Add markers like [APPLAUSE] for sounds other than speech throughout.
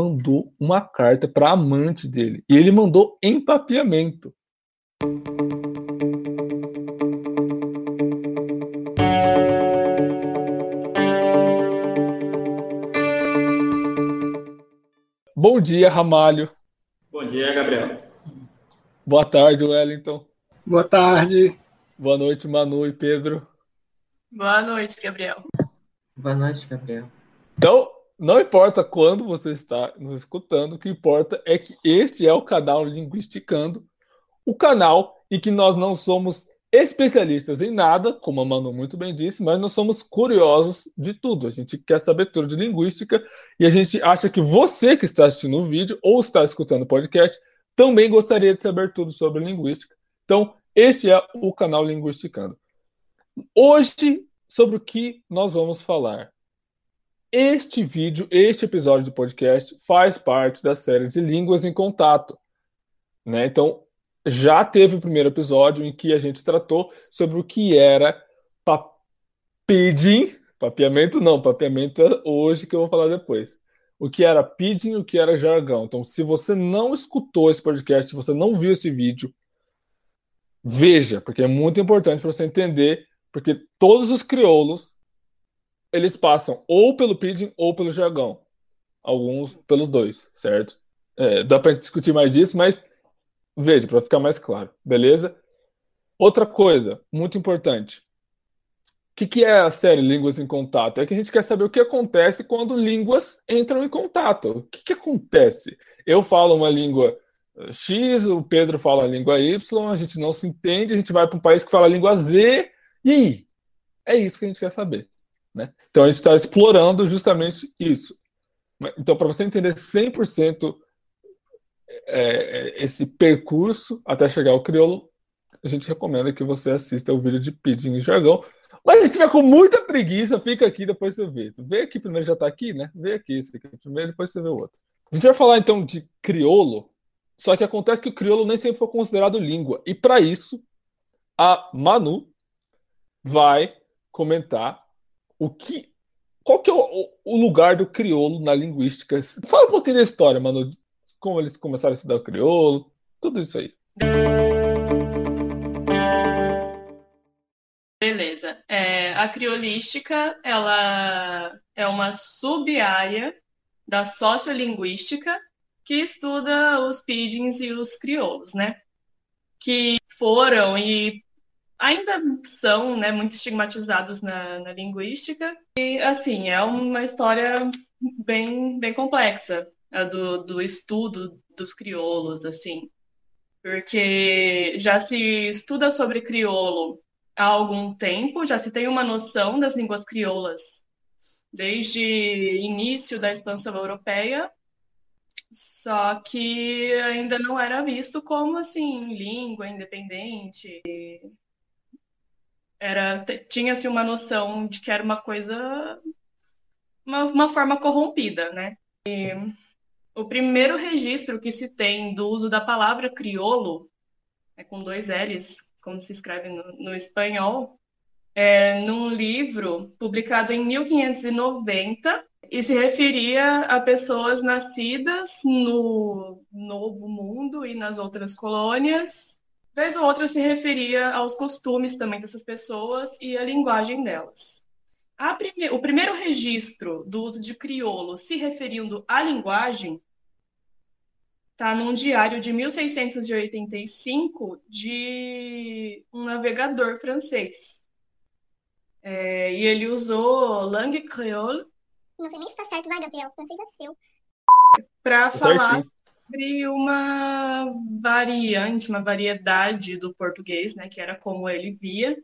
mandou uma carta para amante dele. E ele mandou em papiamento. Bom dia, Ramalho. Bom dia, Gabriel. Boa tarde, Wellington. Boa tarde. Boa noite, Manu e Pedro. Boa noite, Gabriel. Boa noite, Gabriel. Então, não importa quando você está nos escutando, o que importa é que este é o canal Linguisticando, o canal em que nós não somos especialistas em nada, como a Manu muito bem disse, mas nós somos curiosos de tudo. A gente quer saber tudo de linguística e a gente acha que você que está assistindo o vídeo ou está escutando o podcast também gostaria de saber tudo sobre linguística. Então, este é o canal Linguisticando. Hoje, sobre o que nós vamos falar? Este vídeo, este episódio do podcast, faz parte da série de Línguas em Contato. Né? Então, já teve o primeiro episódio em que a gente tratou sobre o que era pidgin, papiamento não, papiamento é hoje que eu vou falar depois. O que era pidgin, o que era jargão. Então, se você não escutou esse podcast, se você não viu esse vídeo, veja, porque é muito importante para você entender, porque todos os crioulos eles passam ou pelo pidgin ou pelo jargão. Alguns pelos dois, certo? É, dá para discutir mais disso, mas Veja, para ficar mais claro, beleza? Outra coisa, muito importante. O que, que é a série Línguas em Contato? É que a gente quer saber o que acontece quando línguas entram em contato. O que, que acontece? Eu falo uma língua eh, X, o Pedro fala a língua Y, a gente não se entende, a gente vai para um país que fala a língua Z, e aí? É isso que a gente quer saber. Né? Então a gente está explorando justamente isso. Então, para você entender 100% é, é, esse percurso até chegar ao crioulo, a gente recomenda que você assista o vídeo de Pidgin e Jargão. Mas se tiver com muita preguiça, fica aqui, depois você vê. Vê aqui primeiro, já está aqui, né? Vê aqui esse aqui primeiro, depois você vê o outro. A gente vai falar então de crioulo, só que acontece que o crioulo nem sempre foi considerado língua. E para isso, a Manu vai comentar o que. Qual que é o, o lugar do crioulo na linguística? Fala um pouquinho da história, Manu, como eles começaram a estudar o crioulo, tudo isso aí. Beleza. É, a criolística, ela é uma sub-área da sociolinguística que estuda os pidgins e os crioulos, né? Que foram e ainda são né, muito estigmatizados na, na linguística. E, assim, é uma história bem, bem complexa do, do estudo dos crioulos, assim. Porque já se estuda sobre crioulo há algum tempo, já se tem uma noção das línguas crioulas desde início da expansão europeia, só que ainda não era visto como assim língua independente. Era tinha-se uma noção de que era uma coisa uma, uma forma corrompida, né? E, o primeiro registro que se tem do uso da palavra crioulo, é com dois L's, como se escreve no, no espanhol, é num livro publicado em 1590 e se referia a pessoas nascidas no Novo Mundo e nas outras colônias. Vez ou outra se referia aos costumes também dessas pessoas e à linguagem delas. Prime... O primeiro registro do uso de crioulo se referindo à linguagem está num diário de 1685 de um navegador francês. É, e ele usou langue créole. Não sei nem se está certo, vai, Gabriel. O francês é seu. Para falar sobre uma variante, uma variedade do português, né, que era como ele via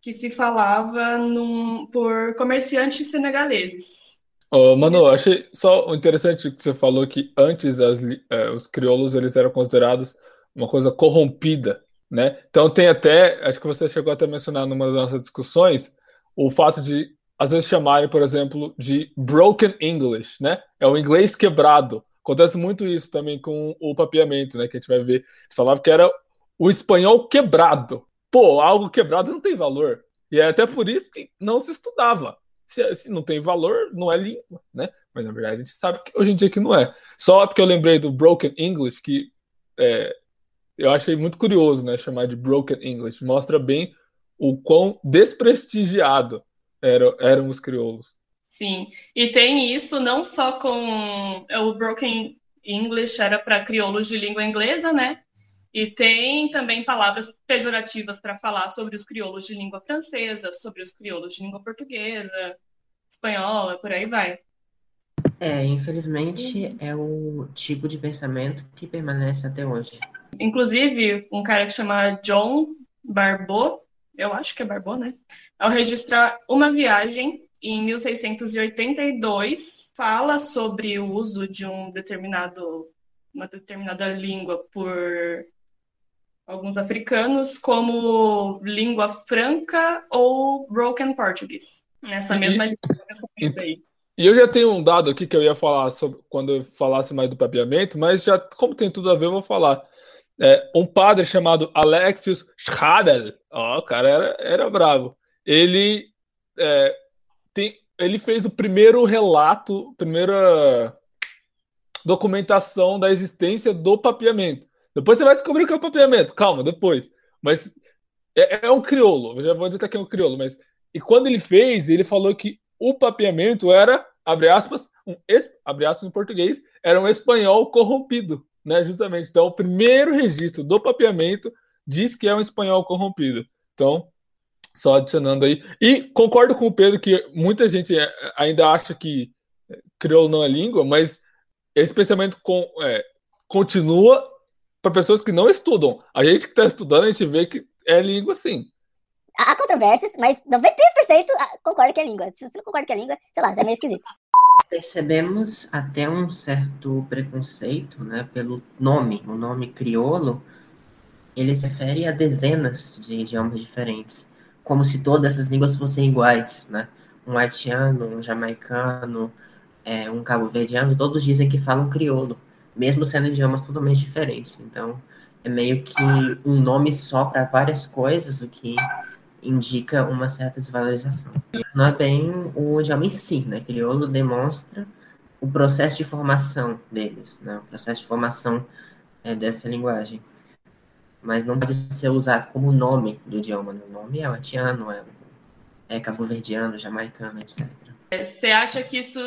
que se falava num, por comerciantes senegaleses. Oh, Manu, achei só interessante que você falou que antes as, eh, os crioulos eles eram considerados uma coisa corrompida, né? Então tem até, acho que você chegou até a mencionar numa das nossas discussões, o fato de às vezes chamarem, por exemplo, de broken English, né? É o inglês quebrado. Acontece muito isso também com o papiamento, né? Que a gente vai ver. Eles falavam que era o espanhol quebrado, pô, algo quebrado não tem valor. E é até por isso que não se estudava. Se, se, não tem valor, não é língua, né? Mas na verdade a gente sabe que hoje em dia que não é. Só porque eu lembrei do Broken English, que é, eu achei muito curioso, né? Chamar de Broken English. Mostra bem o quão desprestigiado eram, eram os crioulos. Sim, e tem isso não só com o Broken English, era para crioulos de língua inglesa, né? E tem também palavras pejorativas para falar sobre os crioulos de língua francesa, sobre os crioulos de língua portuguesa, espanhola, por aí vai. É, infelizmente é o tipo de pensamento que permanece até hoje. Inclusive, um cara que chama John Barbot, eu acho que é Barbot, né? Ao registrar uma viagem em 1682, fala sobre o uso de um determinado uma determinada língua por alguns africanos como língua franca ou broken português. Nessa e, mesma língua. E, e eu já tenho um dado aqui que eu ia falar sobre quando eu falasse mais do papeamento, mas já como tem tudo a ver, eu vou falar. É, um padre chamado Alexius Schadel, ó, o cara era, era bravo. Ele é, tem, ele fez o primeiro relato, primeira documentação da existência do papeamento. Depois você vai descobrir o que é o papeamento. Calma, depois. Mas é, é um crioulo. Já vou dizer que é um crioulo, mas e quando ele fez, ele falou que o papeamento era, abre aspas, um abre aspas em português, era um espanhol corrompido, né? Justamente. Então, o primeiro registro do papeamento diz que é um espanhol corrompido. Então, só adicionando aí. E concordo com o Pedro que muita gente é, ainda acha que crioulo não é língua, mas esse pensamento com, é, continua para pessoas que não estudam. A gente que está estudando, a gente vê que é língua sim. Há controvérsias, mas 93% concorda que é língua. Se você não concorda que é língua, sei lá, é meio esquisito. Percebemos até um certo preconceito né, pelo nome. O nome crioulo, ele se refere a dezenas de idiomas diferentes. Como se todas essas línguas fossem iguais, né? Um haitiano, um jamaicano, é, um cabo-verdiano, todos dizem que falam crioulo mesmo sendo idiomas totalmente diferentes. Então, é meio que um nome só para várias coisas, o que indica uma certa desvalorização. Não é bem o idioma em si, né? Crioulo demonstra o processo de formação deles, né? O processo de formação é, dessa linguagem. Mas não pode ser usado como nome do idioma. Né? O nome é latiano, é, é cabo-verdiano, jamaicano, etc. Você acha que isso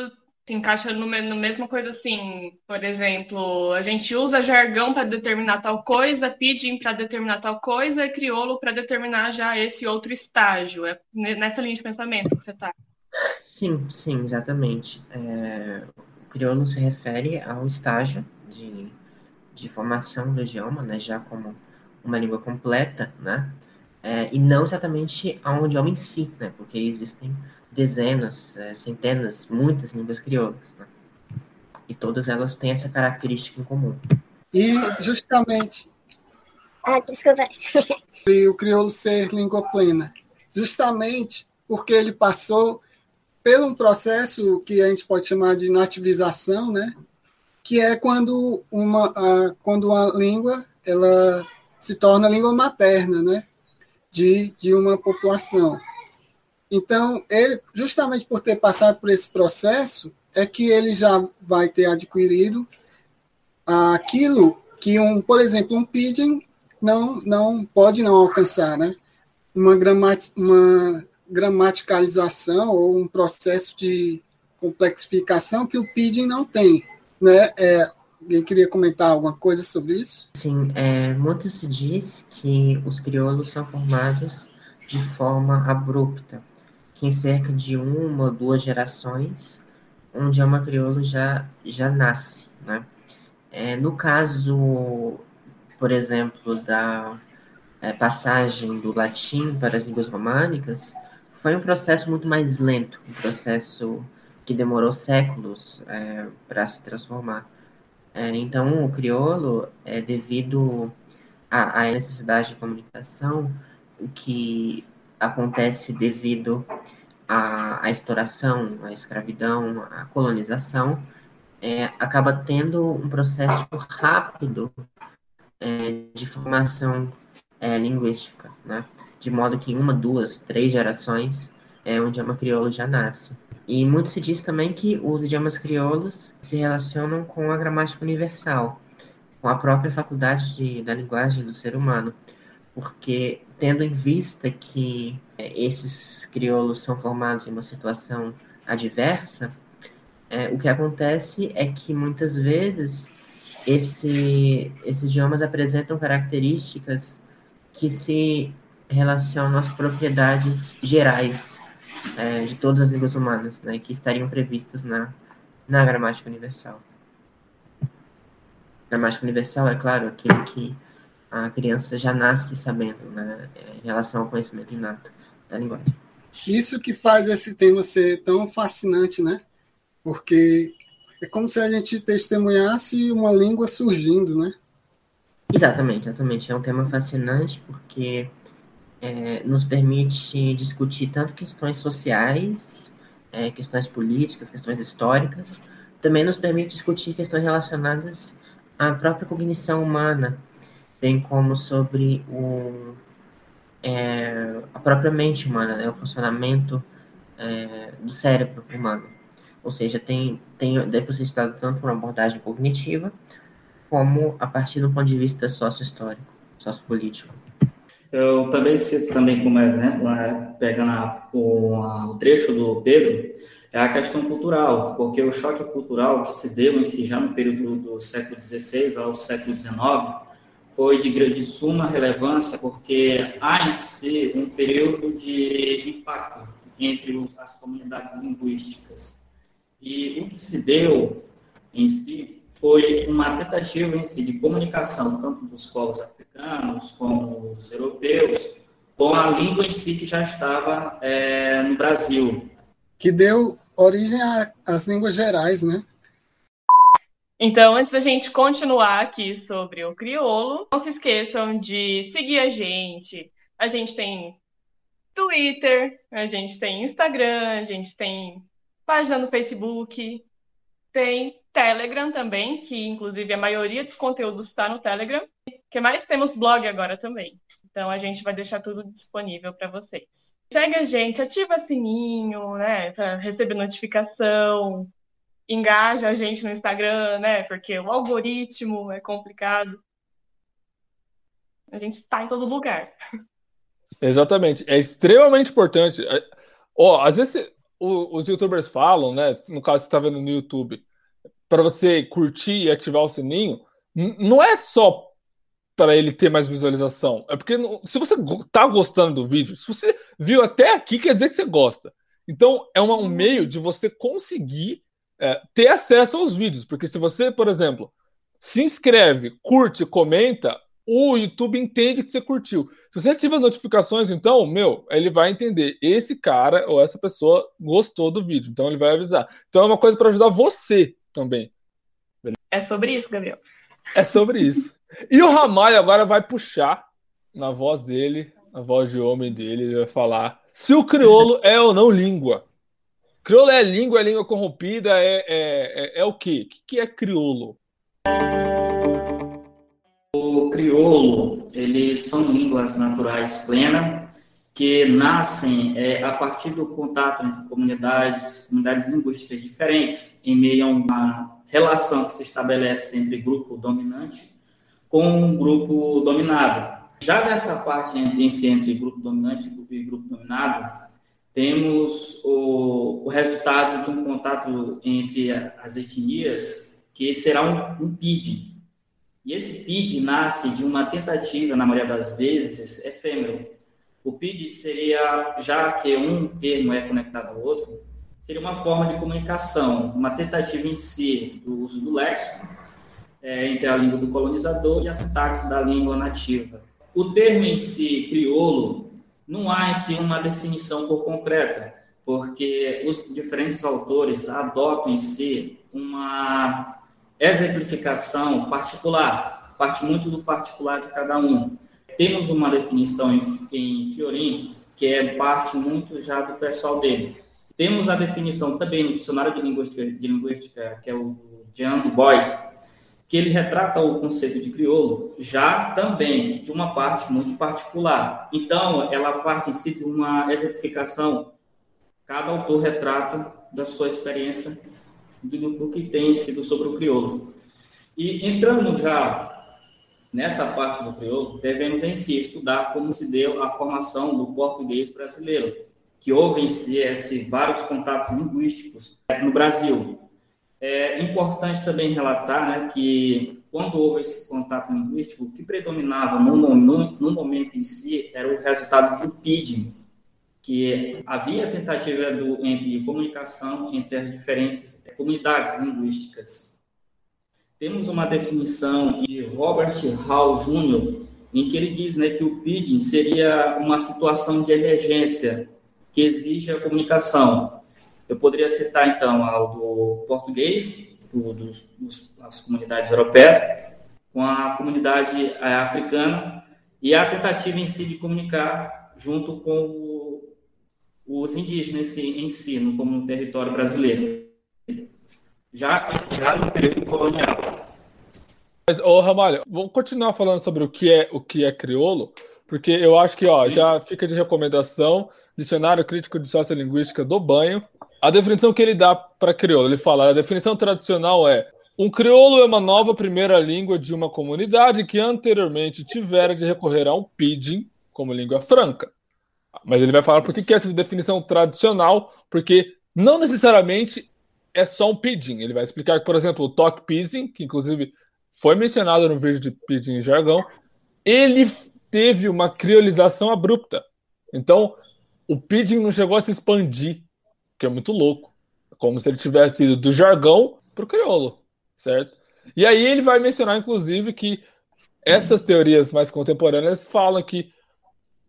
se encaixa no, no mesma coisa assim, por exemplo, a gente usa jargão para determinar tal coisa, pidgin para determinar tal coisa e crioulo para determinar já esse outro estágio. É nessa linha de pensamento que você está. Sim, sim, exatamente. É, o crioulo se refere ao estágio de, de formação do idioma, né, já como uma língua completa, né, é, e não exatamente ao idioma em si, né, porque existem dezenas, é, centenas, muitas línguas crioulas. Né? E todas elas têm essa característica em comum. E justamente. Ah, desculpa. [LAUGHS] o crioulo ser língua plena. Justamente porque ele passou por um processo que a gente pode chamar de nativização, né? que é quando uma, a, quando uma língua ela se torna língua materna né? de, de uma população. Então, ele, justamente por ter passado por esse processo, é que ele já vai ter adquirido aquilo que um, por exemplo, um pidgin não não pode não alcançar, né? Uma, gramat uma gramaticalização ou um processo de complexificação que o pidgin não tem, né? É, alguém queria comentar alguma coisa sobre isso? Sim, é, muito se diz que os crioulos são formados de forma abrupta, que em cerca de uma ou duas gerações, um idioma crioulo já, já nasce. Né? É, no caso, por exemplo, da é, passagem do latim para as línguas românicas, foi um processo muito mais lento, um processo que demorou séculos é, para se transformar. É, então, o crioulo, é devido à, à necessidade de comunicação, o que acontece devido à, à exploração, à escravidão, à colonização, é, acaba tendo um processo rápido é, de formação é, linguística, né? de modo que em uma, duas, três gerações é, um idioma crioulo já nasce. E muito se diz também que os idiomas crioulos se relacionam com a gramática universal, com a própria faculdade de, da linguagem do ser humano, porque tendo em vista que é, esses crioulos são formados em uma situação adversa, é, o que acontece é que muitas vezes esse, esses idiomas apresentam características que se relacionam às propriedades gerais é, de todas as línguas humanas, né, que estariam previstas na, na gramática universal. Gramática universal é, claro, aquilo que a criança já nasce sabendo, né, em relação ao conhecimento inato da linguagem. Isso que faz esse tema ser tão fascinante, né? Porque é como se a gente testemunhasse uma língua surgindo, né? Exatamente, exatamente. É um tema fascinante porque é, nos permite discutir tanto questões sociais, é, questões políticas, questões históricas, também nos permite discutir questões relacionadas à própria cognição humana, bem como sobre o, é, a própria mente humana, né, o funcionamento é, do cérebro humano. Ou seja, tem, tem, deve ser estudado tanto por uma abordagem cognitiva, como a partir do ponto de vista sócio-histórico, sociopolítico. Eu também cito também como exemplo, né, pegando a, o, a, o, trecho do Pedro, é a questão cultural, porque o choque cultural que se deu em si já no período do século XVI ao século XIX foi de grande suma relevância, porque há em si um período de impacto entre os, as comunidades linguísticas. E o que se deu em si foi uma tentativa em si de comunicação, tanto dos povos africanos como dos europeus, com a língua em si que já estava é, no Brasil. Que deu origem às línguas gerais, né? Então, antes da gente continuar aqui sobre o crioulo, não se esqueçam de seguir a gente. A gente tem Twitter, a gente tem Instagram, a gente tem página no Facebook, tem Telegram também, que inclusive a maioria dos conteúdos está no Telegram. Que mais? Temos blog agora também. Então a gente vai deixar tudo disponível para vocês. Segue a gente, ativa sininho, né, para receber notificação. Engaja a gente no Instagram, né, porque o algoritmo é complicado. A gente está em todo lugar. Exatamente. É extremamente importante. Ó, oh, às vezes os youtubers falam, né? No caso, você está vendo no YouTube, para você curtir e ativar o sininho, não é só para ele ter mais visualização. É porque se você tá gostando do vídeo, se você viu até aqui, quer dizer que você gosta. Então, é um meio de você conseguir é, ter acesso aos vídeos. Porque se você, por exemplo, se inscreve, curte, comenta, o YouTube entende que você curtiu. Se você ativa as notificações, então, meu, ele vai entender. Esse cara ou essa pessoa gostou do vídeo, então ele vai avisar. Então é uma coisa para ajudar você também. É sobre isso, Gabriel. É sobre isso. E o Ramalho agora vai puxar na voz dele, na voz de homem dele, ele vai falar se o crioulo é ou não língua. Crioulo é língua, é língua corrompida, é, é, é, é o quê? O que é crioulo? O crioulo, eles são línguas naturais plenas que nascem é, a partir do contato entre comunidades, comunidades linguísticas diferentes, em meio a uma relação que se estabelece entre grupo dominante com um grupo dominado. Já nessa parte entre, entre grupo dominante e grupo dominado, temos o, o resultado de um contato entre as etnias, que será um, um PID, e esse PID nasce de uma tentativa, na maioria das vezes, efêmero. O PID seria, já que um termo é conectado ao outro, seria uma forma de comunicação, uma tentativa em si do uso do léxico é, entre a língua do colonizador e a sintaxe da língua nativa. O termo em si, crioulo, não há em si uma definição por concreta, porque os diferentes autores adotam em si uma exemplificação particular, parte muito do particular de cada um. Temos uma definição em, em que é parte muito já do pessoal dele. Temos a definição também no Dicionário de Linguística, de Linguística que é o Jean Du Bois, que ele retrata o conceito de crioulo já também de uma parte muito particular. Então, ela parte em si de uma exemplificação cada autor retrata da sua experiência do, do que tem sido sobre o crioulo. E entrando já nessa parte do crioulo, devemos em si estudar como se deu a formação do português brasileiro, que houve em si esse, vários contatos linguísticos no Brasil. É importante também relatar né, que quando houve esse contato linguístico, o que predominava no, no, no momento em si era o resultado do PIDIM, que havia tentativa do, entre comunicação entre as diferentes comunidades linguísticas. Temos uma definição de Robert Hall Jr., em que ele diz né, que o PIDIN seria uma situação de emergência que exige a comunicação. Eu poderia citar, então, ao do português, do, dos, dos, as comunidades europeias, com a comunidade eh, africana, e a tentativa em si de comunicar junto com o, os indígenas em si, no, como no território brasileiro, já, já no período colonial. Mas, ô Ramalho, vamos continuar falando sobre o que é o que é crioulo, porque eu acho que ó, já fica de recomendação Dicionário Crítico de Sociolinguística do Banho. A definição que ele dá para crioulo, ele fala: a definição tradicional é um crioulo é uma nova primeira língua de uma comunidade que anteriormente tivera de recorrer a um pidgin como língua franca. Mas ele vai falar por que é essa definição tradicional, porque não necessariamente é só um pidgin. Ele vai explicar que, por exemplo, o talk pidgin, que inclusive foi mencionado no vídeo de pidgin em jargão, ele teve uma criolização abrupta. Então, o pidgin não chegou a se expandir, que é muito louco. Como se ele tivesse ido do jargão para o crioulo, certo? E aí ele vai mencionar, inclusive, que essas teorias mais contemporâneas falam que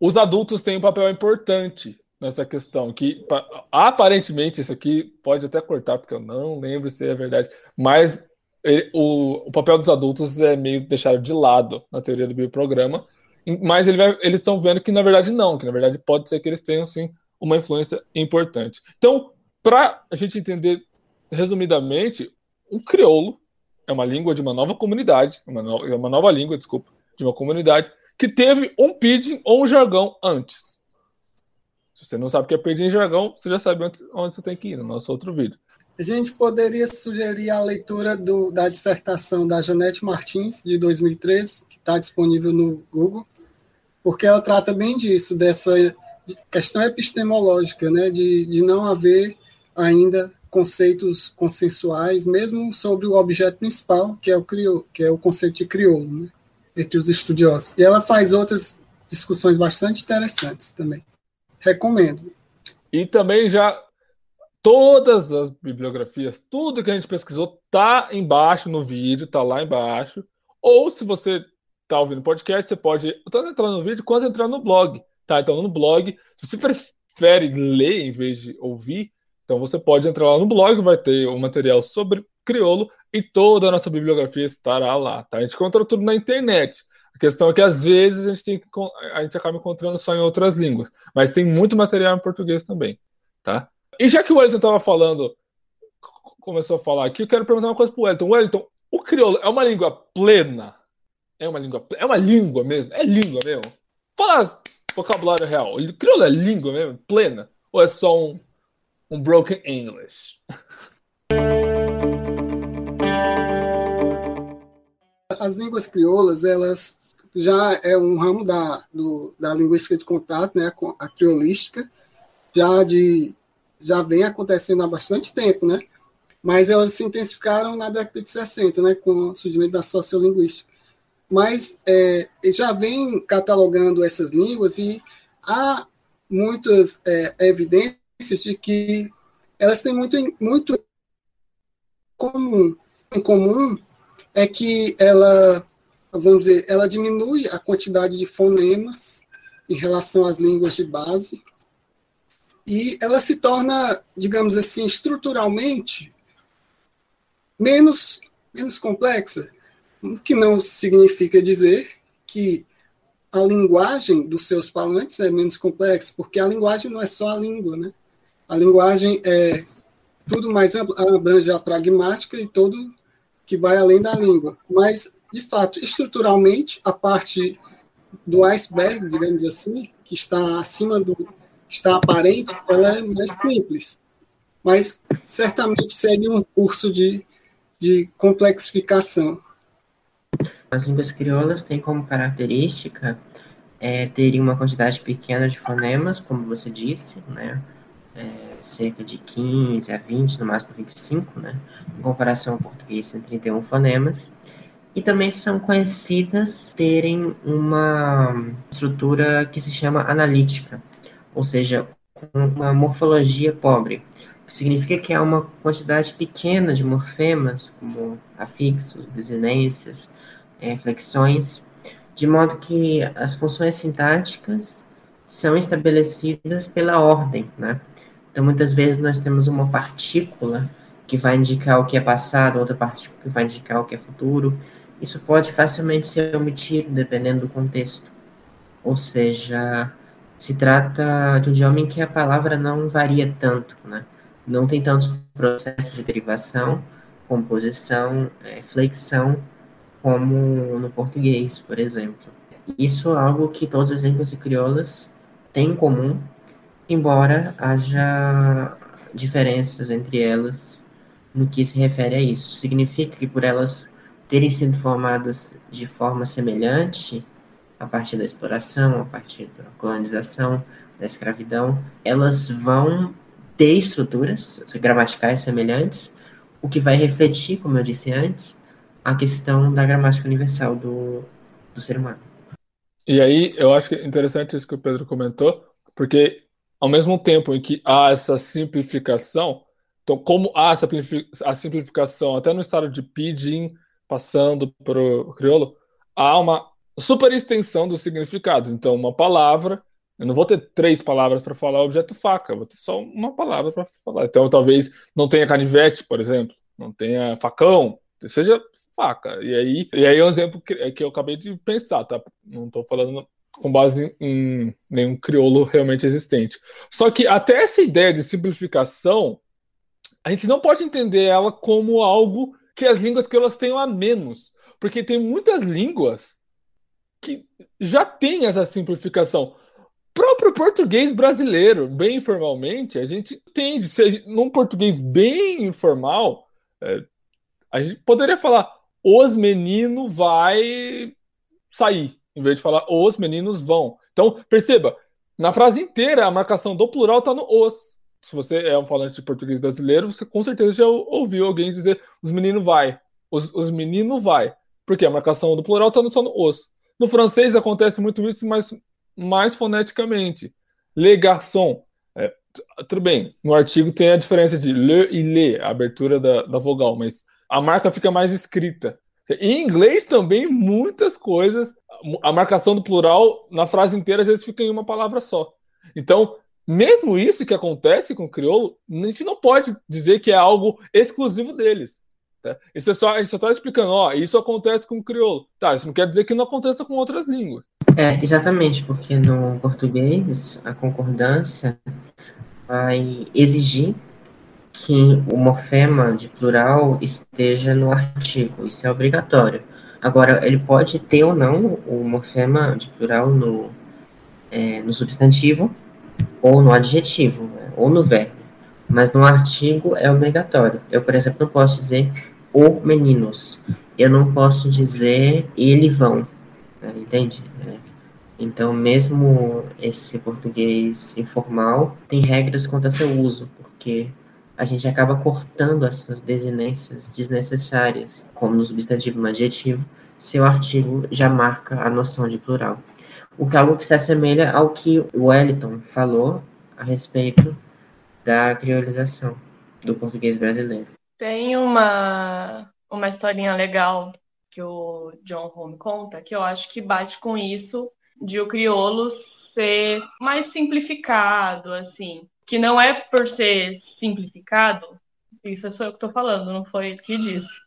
os adultos têm um papel importante nessa questão, que aparentemente isso aqui pode até cortar, porque eu não lembro se é verdade, mas ele, o, o papel dos adultos é meio deixado de lado na teoria do bioprograma, mas ele vai, eles estão vendo que na verdade não, que na verdade pode ser que eles tenham sim uma influência importante. Então, para a gente entender resumidamente, um crioulo é uma língua de uma nova comunidade, uma, no, é uma nova língua, desculpa, de uma comunidade que teve um pidgin ou um jargão antes. Você não sabe o que é pidgin e jargão, você já sabe onde, onde você tem que ir no nosso outro vídeo. A gente poderia sugerir a leitura do, da dissertação da Janete Martins, de 2013, que está disponível no Google, porque ela trata bem disso, dessa questão epistemológica, né, de, de não haver ainda conceitos consensuais, mesmo sobre o objeto principal, que é o, criou, que é o conceito de crioulo, né, entre os estudiosos. E ela faz outras discussões bastante interessantes também. Recomendo. E também já todas as bibliografias, tudo que a gente pesquisou tá embaixo no vídeo, tá lá embaixo. Ou se você está ouvindo podcast, você pode tanto entrar no vídeo quanto entrar no blog. Tá? Então, no blog, se você prefere ler em vez de ouvir, então você pode entrar lá no blog, vai ter o um material sobre crioulo e toda a nossa bibliografia estará lá. Tá? A gente encontra tudo na internet. Questão é que às vezes a gente, tem, a gente acaba encontrando só em outras línguas, mas tem muito material em português também. Tá? E já que o Wellington estava falando, começou a falar aqui, eu quero perguntar uma coisa para o Wellington. Wellington, o crioulo é uma língua plena? É uma língua. É uma língua mesmo? É língua mesmo? Fala vocabulário real. Crioulo é língua mesmo? Plena? Ou é só um, um broken English? [LAUGHS] As línguas crioulas, elas já é um ramo da, do, da linguística de contato, né, a criolística, já de já vem acontecendo há bastante tempo, né? Mas elas se intensificaram na década de 60, né, com o surgimento da sociolinguística mas é, já vem catalogando essas línguas e há muitas é, evidências de que elas têm muito, muito comum. Em comum é que ela, vamos dizer, ela diminui a quantidade de fonemas em relação às línguas de base e ela se torna, digamos assim, estruturalmente menos, menos complexa. O que não significa dizer que a linguagem dos seus falantes é menos complexa, porque a linguagem não é só a língua, né? A linguagem é tudo mais abrange a pragmática e todo que vai além da língua. Mas, de fato, estruturalmente, a parte do iceberg, digamos assim, que está acima do está aparente, ela é mais simples. Mas certamente segue um curso de, de complexificação. As línguas crioulas têm como característica é, terem uma quantidade pequena de fonemas, como você disse, né? É, cerca de 15 a 20, no máximo 25, né? Em comparação ao português, tem 31 fonemas. E também são conhecidas terem uma estrutura que se chama analítica, ou seja, uma morfologia pobre, o que significa que há uma quantidade pequena de morfemas, como afixos, desinências, é, flexões, de modo que as funções sintáticas são estabelecidas pela ordem, né? Então, muitas vezes nós temos uma partícula que vai indicar o que é passado, outra partícula que vai indicar o que é futuro. Isso pode facilmente ser omitido dependendo do contexto. Ou seja, se trata de um idioma em que a palavra não varia tanto, né? Não tem tantos processos de derivação, composição, é, flexão, como no português, por exemplo. Isso é algo que todas as línguas crioulas têm em comum, embora haja diferenças entre elas no que se refere a isso. Significa que por elas terem sido formadas de forma semelhante, a partir da exploração, a partir da colonização, da escravidão, elas vão ter estruturas gramaticais semelhantes, o que vai refletir, como eu disse antes, a questão da gramática universal do, do ser humano. E aí, eu acho que é interessante isso que o Pedro comentou, porque ao mesmo tempo em que há essa simplificação, então, como há essa a simplificação até no estado de pidgin, passando para o crioulo, há uma super extensão dos significados. Então, uma palavra, eu não vou ter três palavras para falar objeto faca, vou ter só uma palavra para falar. Então, talvez não tenha canivete, por exemplo, não tenha facão, seja faca. E aí, e aí é um exemplo que, é que eu acabei de pensar, tá? Não estou falando com base em, nenhum crioulo realmente existente. Só que até essa ideia de simplificação, a gente não pode entender ela como algo que as línguas que elas tenham a menos, porque tem muitas línguas que já têm essa simplificação. Próprio português brasileiro, bem informalmente, a gente entende. Se num português bem informal, é, a gente poderia falar os meninos vai sair, em vez de falar os meninos vão. Então, perceba, na frase inteira, a marcação do plural está no os. Se você é um falante de português brasileiro, você com certeza já ouviu alguém dizer os meninos vai. Os, os meninos vai. Porque a marcação do plural está só no os. No francês acontece muito isso, mas mais foneticamente. Le garçon. É, tudo bem, no artigo tem a diferença de le e le, a abertura da, da vogal, mas a marca fica mais escrita. Em inglês também, muitas coisas, a marcação do plural na frase inteira às vezes fica em uma palavra só. Então, mesmo isso que acontece com o crioulo, a gente não pode dizer que é algo exclusivo deles. Tá? Isso é só, a gente só está explicando, ó, isso acontece com o crioulo. Tá, isso não quer dizer que não aconteça com outras línguas. É, exatamente, porque no português a concordância vai exigir que o morfema de plural esteja no artigo, isso é obrigatório. Agora, ele pode ter ou não o morfema de plural no, é, no substantivo, ou no adjetivo, né, ou no verbo, mas no artigo é obrigatório. Eu, por exemplo, não posso dizer o meninos, eu não posso dizer ele vão, né, entende? Então, mesmo esse português informal tem regras quanto a seu uso, porque a gente acaba cortando essas desinências desnecessárias, como no substantivo no adjetivo, se o artigo já marca a noção de plural. O que é algo que se assemelha ao que o Wellington falou a respeito da criolização do português brasileiro. Tem uma, uma historinha legal que o John Home conta, que eu acho que bate com isso de o crioulo ser mais simplificado, assim que não é por ser simplificado, isso é só eu que estou falando, não foi ele que disse.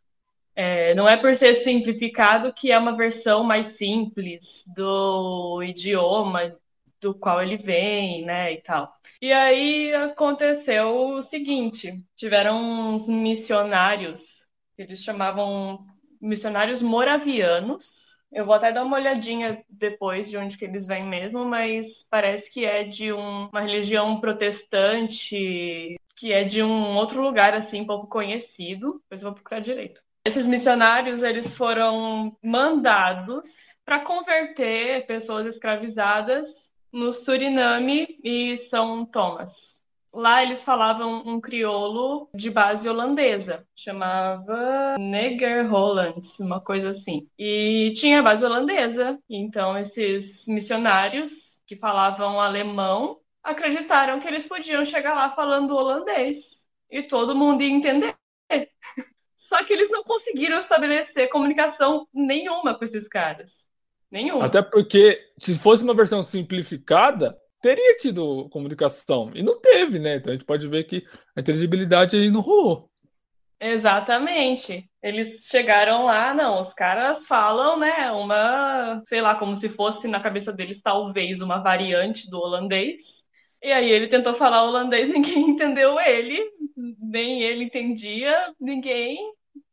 É, não é por ser simplificado que é uma versão mais simples do idioma do qual ele vem, né, e tal. E aí aconteceu o seguinte, tiveram uns missionários, eles chamavam missionários moravianos, Eu vou até dar uma olhadinha depois de onde que eles vêm mesmo, mas parece que é de um, uma religião protestante, que é de um outro lugar assim pouco conhecido. Depois eu vou procurar direito. Esses missionários eles foram mandados para converter pessoas escravizadas no Suriname e São Tomás. Lá eles falavam um crioulo de base holandesa, chamava Neger Hollands, uma coisa assim. E tinha base holandesa, então esses missionários que falavam alemão acreditaram que eles podiam chegar lá falando holandês e todo mundo ia entender. [LAUGHS] Só que eles não conseguiram estabelecer comunicação nenhuma com esses caras. Nenhuma. Até porque, se fosse uma versão simplificada, teria tido comunicação. E não teve, né? Então a gente pode ver que a inteligibilidade aí não rolou. Exatamente. Eles chegaram lá, não, os caras falam, né, uma, sei lá, como se fosse na cabeça deles talvez uma variante do holandês. E aí ele tentou falar holandês, [LAUGHS] ninguém entendeu ele, nem ele entendia, ninguém,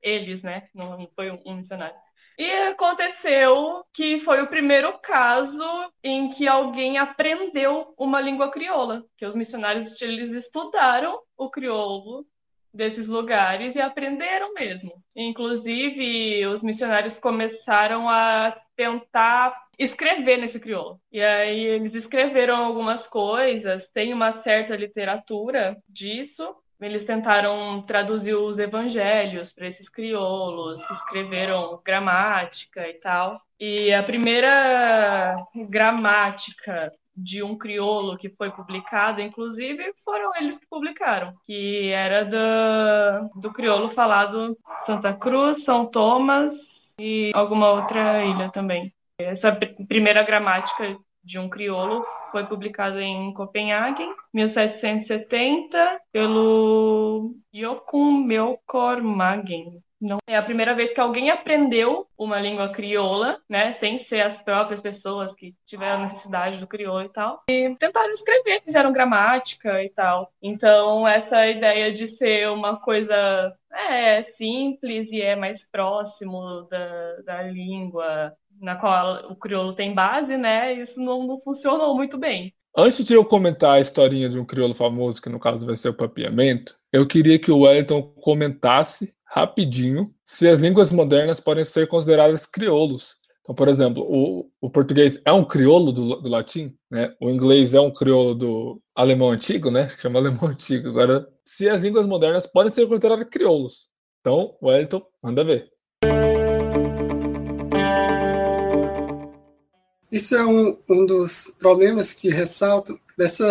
eles, né, não foi um missionário. E aconteceu que foi o primeiro caso em que alguém aprendeu uma língua crioula, que os missionários eles estudaram o crioulo desses lugares e aprenderam mesmo. Inclusive, os missionários começaram a tentar escrever nesse crioulo. E aí eles escreveram algumas coisas, tem uma certa literatura disso, eles tentaram traduzir os evangelhos para esses crioulos, escreveram gramática e tal. E a primeira gramática de um crioulo que foi publicada, inclusive, foram eles que publicaram, que era do, do crioulo falado Santa Cruz, São Tomás e alguma outra ilha também. Essa primeira gramática de um crioulo foi publicado em Copenhague, 1770, pelo Jokun Melkor Magen. Não. É a primeira vez que alguém aprendeu uma língua crioula, né, sem ser as próprias pessoas que tiveram necessidade do crioulo e tal, e tentaram escrever, fizeram gramática e tal. Então, essa ideia de ser uma coisa é simples e é mais próximo da, da língua na qual o crioulo tem base, né? Isso não, não funcionou muito bem. Antes de eu comentar a historinha de um crioulo famoso, que no caso vai ser o papiamento, eu queria que o Wellington comentasse rapidinho se as línguas modernas podem ser consideradas crioulos. Então, por exemplo, o, o português é um crioulo do, do, latim, né? O inglês é um crioulo do alemão antigo, né? [LAUGHS] Chama alemão antigo. Agora, se as línguas modernas podem ser consideradas crioulos. Então, Wellington, manda ver. Isso é um, um dos problemas que ressalto dessa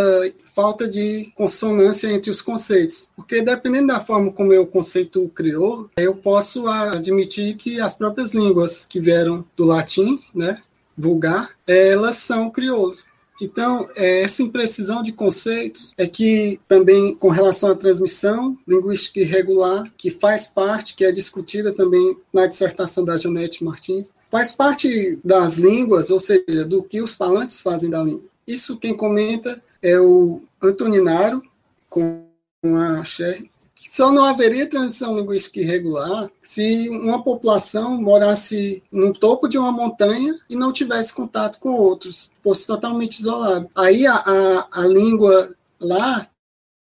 falta de consonância entre os conceitos. Porque dependendo da forma como eu conceito o crioulo, eu posso admitir que as próprias línguas que vieram do latim, né, vulgar, elas são crioulos. Então, é, essa imprecisão de conceitos é que também com relação à transmissão linguística irregular, que faz parte, que é discutida também na dissertação da Janete Martins, faz parte das línguas, ou seja, do que os falantes fazem da língua. Isso quem comenta é o Antoninaro, com a Cher, só não haveria transição linguística irregular se uma população morasse no topo de uma montanha e não tivesse contato com outros, fosse totalmente isolado. Aí a, a, a língua lá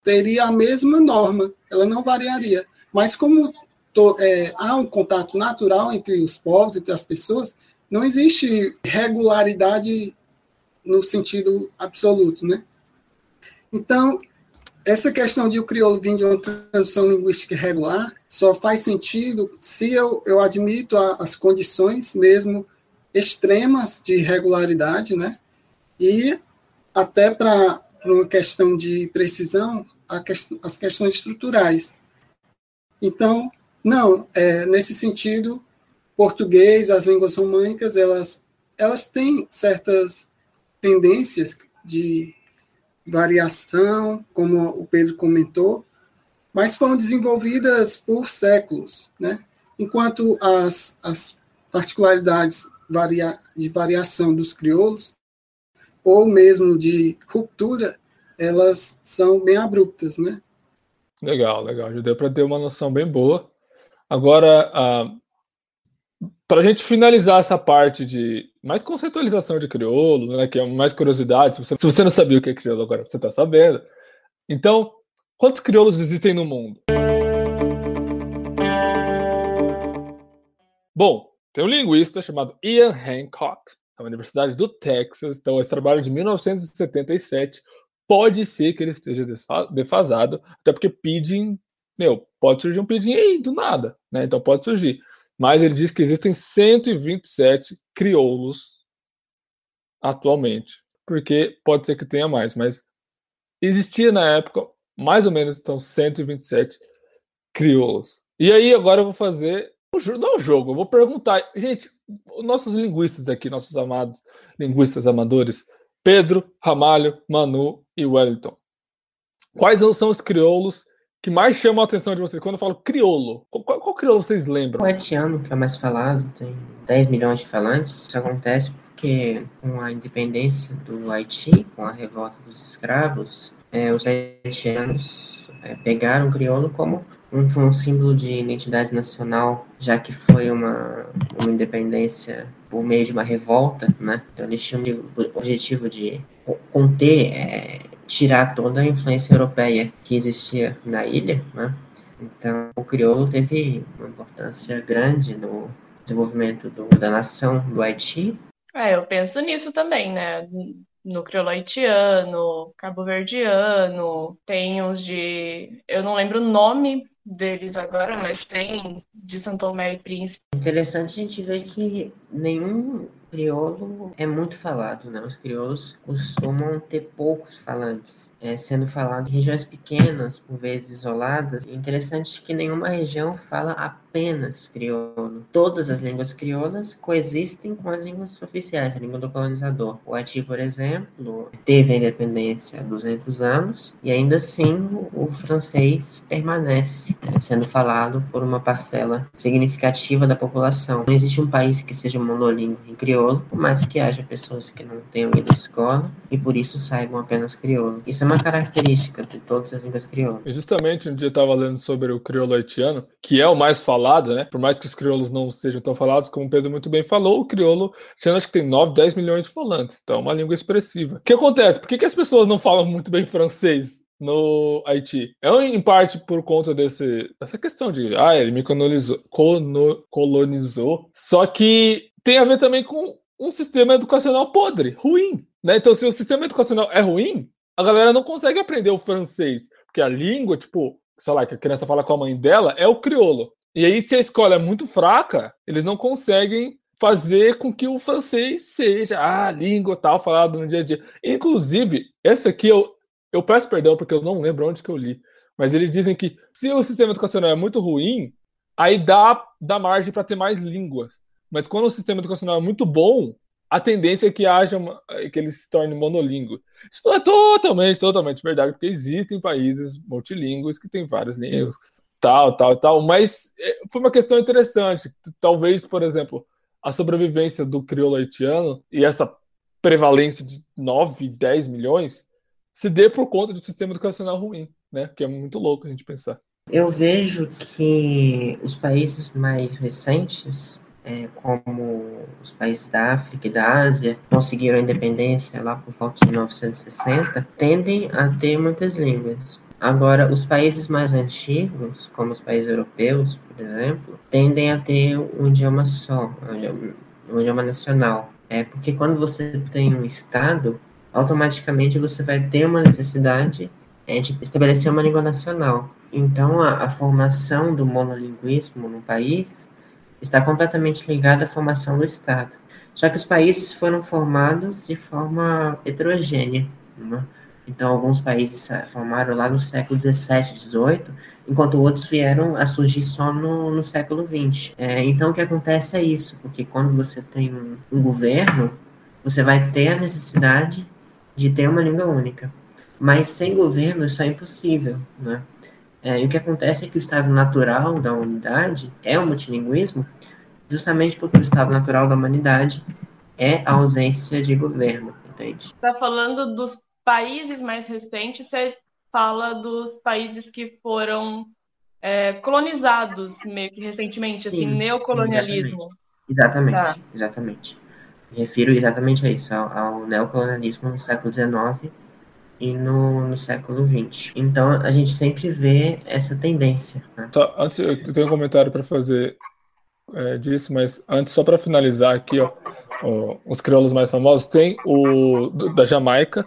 teria a mesma norma, ela não variaria. Mas como to, é, há um contato natural entre os povos, entre as pessoas, não existe regularidade no sentido absoluto, né? Então, essa questão de o crioulo vir de uma tradução linguística regular só faz sentido se eu, eu admito a, as condições mesmo extremas de irregularidade, né? E até para uma questão de precisão, as questões estruturais. Então, não, é, nesse sentido, português, as línguas românicas, elas, elas têm certas tendências de variação, como o Pedro comentou, mas foram desenvolvidas por séculos, né? enquanto as, as particularidades varia, de variação dos crioulos, ou mesmo de ruptura, elas são bem abruptas. Né? Legal, legal. Já deu para ter uma noção bem boa. Agora, para a gente finalizar essa parte de mais conceitualização de crioulo, né, que é mais curiosidade, se você, se você não sabia o que é crioulo agora, você está sabendo. Então, quantos crioulos existem no mundo? Bom, tem um linguista chamado Ian Hancock, da Universidade do Texas, então esse trabalho de 1977. Pode ser que ele esteja defasado, até porque pidgin, meu, pode surgir um pidgin aí do nada, né? Então pode surgir mas ele diz que existem 127 crioulos atualmente, porque pode ser que tenha mais, mas existia na época mais ou menos então 127 crioulos. E aí agora eu vou fazer não o jogo, eu vou perguntar, gente, nossos linguistas aqui, nossos amados linguistas amadores, Pedro, Ramalho, Manu e Wellington. Quais são os crioulos que mais chama a atenção de vocês? Quando eu falo crioulo, qual, qual crioulo vocês lembram? O haitiano, que é o mais falado, tem 10 milhões de falantes. Isso acontece porque, com a independência do Haiti, com a revolta dos escravos, é, os haitianos é, pegaram o crioulo como um, um, símbolo de identidade nacional, já que foi uma, uma independência por meio de uma revolta, né? Então eles tinham o objetivo de conter é, tirar toda a influência europeia que existia na ilha, né? Então, o crioulo teve uma importância grande no desenvolvimento do, da nação do Haiti. É, eu penso nisso também, né? No crioulo haitiano, cabo-verdiano, tem os de. Eu não lembro o nome deles agora, mas tem de Santo Tomé e Príncipe. Interessante a gente ver que nenhum crioulo é muito falado, né? Os crioulos costumam ter poucos falantes é, sendo falado em regiões pequenas, por vezes isoladas. É interessante que nenhuma região fala apenas crioulo. Todas as línguas crioulas coexistem com as línguas oficiais, a língua do colonizador. O Haiti, por exemplo, teve a independência há 200 anos e ainda assim o, francês permanece é, sendo falado por uma parcela significativa da população. Não existe um país que seja monolíngue em crioulo, por mais que haja pessoas que não tenham ido à escola e por isso saibam apenas crioulo. Isso é uma característica de todas as línguas crioulas. Justamente um dia eu estava lendo sobre o crioulo haitiano, que é o mais falado, né? Por mais que os crioulos não sejam tão falados, como o Pedro muito bem falou, o crioulo haitiano acho que tem 9, 10 milhões de falantes. Então é uma língua expressiva. O que acontece? Por que, que as pessoas não falam muito bem francês? no Haiti. É em parte por conta desse, dessa questão de, ah, ele me colonizou, colonizou. Só que tem a ver também com um sistema educacional podre, ruim. Né? Então, se o sistema educacional é ruim, a galera não consegue aprender o francês, porque a língua, tipo, sei lá, que a criança fala com a mãe dela, é o crioulo. E aí, se a escola é muito fraca, eles não conseguem fazer com que o francês seja a língua tal falada no dia a dia. Inclusive, essa aqui eu, eu peço perdão porque eu não lembro onde que eu li, mas eles dizem que se o sistema educacional é muito ruim, aí dá, dá margem para ter mais línguas. Mas quando o sistema educacional é muito bom, a tendência é que haja uma, que ele se torne monolíngue. Isso não é totalmente, totalmente verdade, porque existem países multilingües que têm várias línguas, tal, tal, tal, mas é, foi uma questão interessante. Talvez, por exemplo, a sobrevivência do crioulo haitiano e essa prevalência de 9, 10 milhões se dê por conta do sistema educacional ruim, né? Que é muito louco a gente pensar. Eu vejo que os países mais recentes é, como os países da África e da Ásia conseguiram a independência lá por volta de 1960, tendem a ter muitas línguas. Agora, os países mais antigos, como os países europeus, por exemplo, tendem a ter um idioma só, um idioma nacional. É porque quando você tem um Estado, automaticamente você vai ter uma necessidade é, de estabelecer uma língua nacional. Então, a, a formação do monolinguismo no país está completamente ligada à formação do Estado. Só que os países foram formados de forma heterogênea. Né? Então, alguns países formaram lá no século XVII, XVIII, enquanto outros vieram a surgir só no, no século XX. É, então, o que acontece é isso, porque quando você tem um, um governo, você vai ter a necessidade de ter uma língua única. Mas sem governo isso é impossível, né? É, e o que acontece é que o estado natural da unidade é o multilinguismo, justamente porque o estado natural da humanidade é a ausência de governo, entende? Está falando dos países mais recentes, você fala dos países que foram é, colonizados meio que recentemente, assim, sim, assim, neocolonialismo. Sim, Exatamente, Tá. exatamente. Me refiro exatamente a isso, ao, ao neocolonialismo no século XIX e no, no século XX. Então, a gente sempre vê essa tendência, né? Só, antes, eu tenho um comentário para fazer é, disso, mas antes, só para finalizar aqui, ó, ó, os crioulos mais famosos, tem o do- da Jamaica,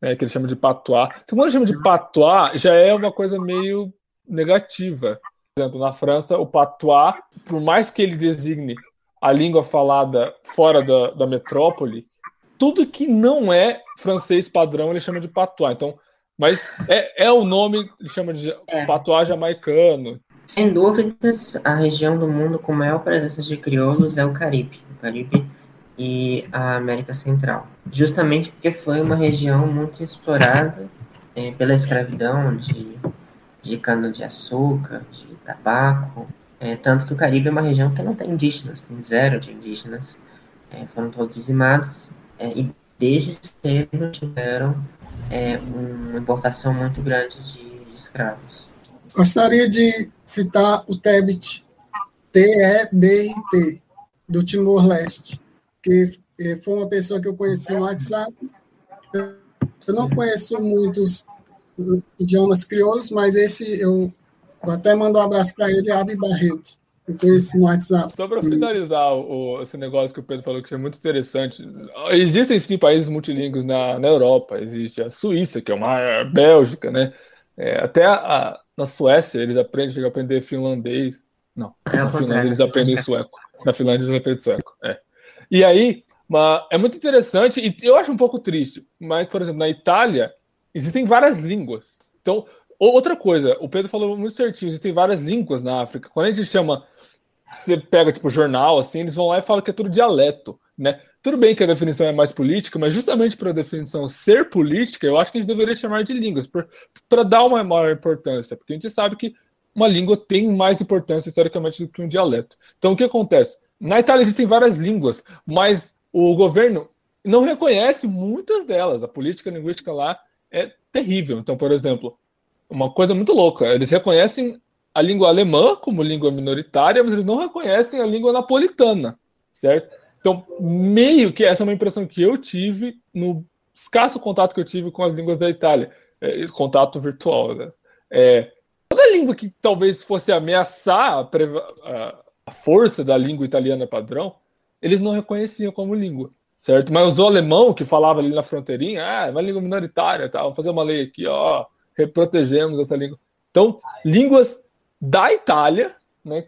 né, que ele chama de patois. Se ele chama de patois, já é uma coisa meio negativa. Por exemplo, na França, o patois, por mais que ele designe a língua falada fora da, da metrópole, tudo que não é francês padrão ele chama de patois. Então, mas é, é o nome, ele chama de É. patois jamaicano. Sem dúvidas, a região do mundo com maior presença de crioulos é o Caribe, o Caribe e a América Central. Justamente porque foi uma região muito explorada eh, pela escravidão de, de cana-de-açúcar, de tabaco, eh, tanto que o Caribe é uma região que não tem indígenas, tem zero de indígenas, eh, foram todos dizimados, e desde cedo tiveram uma importação muito grande de, de escravos. Gostaria de citar o Tebet, T-E-B-I-T, do Timor-Leste, que eh, foi uma pessoa que eu conheci no WhatsApp. Eu não conheço muitos idiomas crioulos, mas esse eu vou até mandar um abraço para ele, Abi Barreto, eu conheci no WhatsApp. Só para finalizar o, esse negócio que o Pedro falou que é muito interessante. Existem sim países multilingües na, na Europa. Existe a Suíça, que é uma a Bélgica, né? É, até a- a- na Suécia eles aprendem, chegam a aprender finlandês. Não, É na Finlândia eles aprendem sueco. Na Finlândia eles aprendem sueco. É. E aí, ma- é muito interessante e eu acho um pouco triste. Mas, por exemplo, na Itália existem várias línguas. Então, outra coisa, o Pedro falou muito certinho, existem várias línguas na África. Quando a gente chama você pega, tipo, jornal, assim, eles vão lá e falam que é tudo dialeto, né? Tudo bem que a definição é mais política, mas justamente para a definição ser política, eu acho que a gente deveria chamar de línguas, para dar uma maior importância, porque a gente sabe que uma língua tem mais importância historicamente do que um dialeto. Então, o que acontece? Na Itália existem várias línguas, mas o governo não reconhece muitas delas. A política linguística lá é terrível. Então, por exemplo, uma coisa muito louca, eles reconhecem a língua alemã como língua minoritária, mas eles não reconhecem a língua napolitana, certo? Então, meio que essa é uma impressão que eu tive no escasso contato que eu tive com as línguas da Itália, é, contato virtual, né? É, toda língua que talvez fosse ameaçar a, preva- a- força da língua italiana padrão, eles não reconheciam como língua, certo? Mas o alemão que falava ali na fronteirinha, ah, é uma língua minoritária, tá? Vamos fazer uma lei aqui, ó, protegemos essa língua. Então, línguas da Itália, né,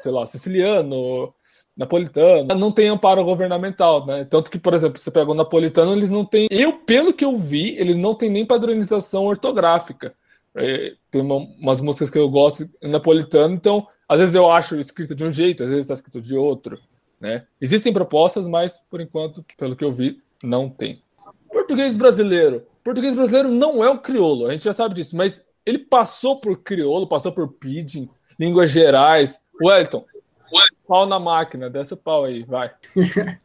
sei lá, siciliano, napolitano, não tem amparo governamental, né? Tanto que, por exemplo, você pega o napolitano, eles não têm. Eu, pelo que eu vi, eles não têm nem padronização ortográfica. É, tem uma- umas músicas que eu gosto napolitano, então, às vezes eu acho escrita de um jeito, às vezes está escrito de outro, né? Existem propostas, mas, por enquanto, pelo que eu vi, não tem. Português brasileiro. Português brasileiro não é o crioulo, a gente já sabe disso, mas ele passou por crioulo, passou por pidgin, línguas gerais. Wellington, pau na máquina, desce o pau aí, vai. [LAUGHS]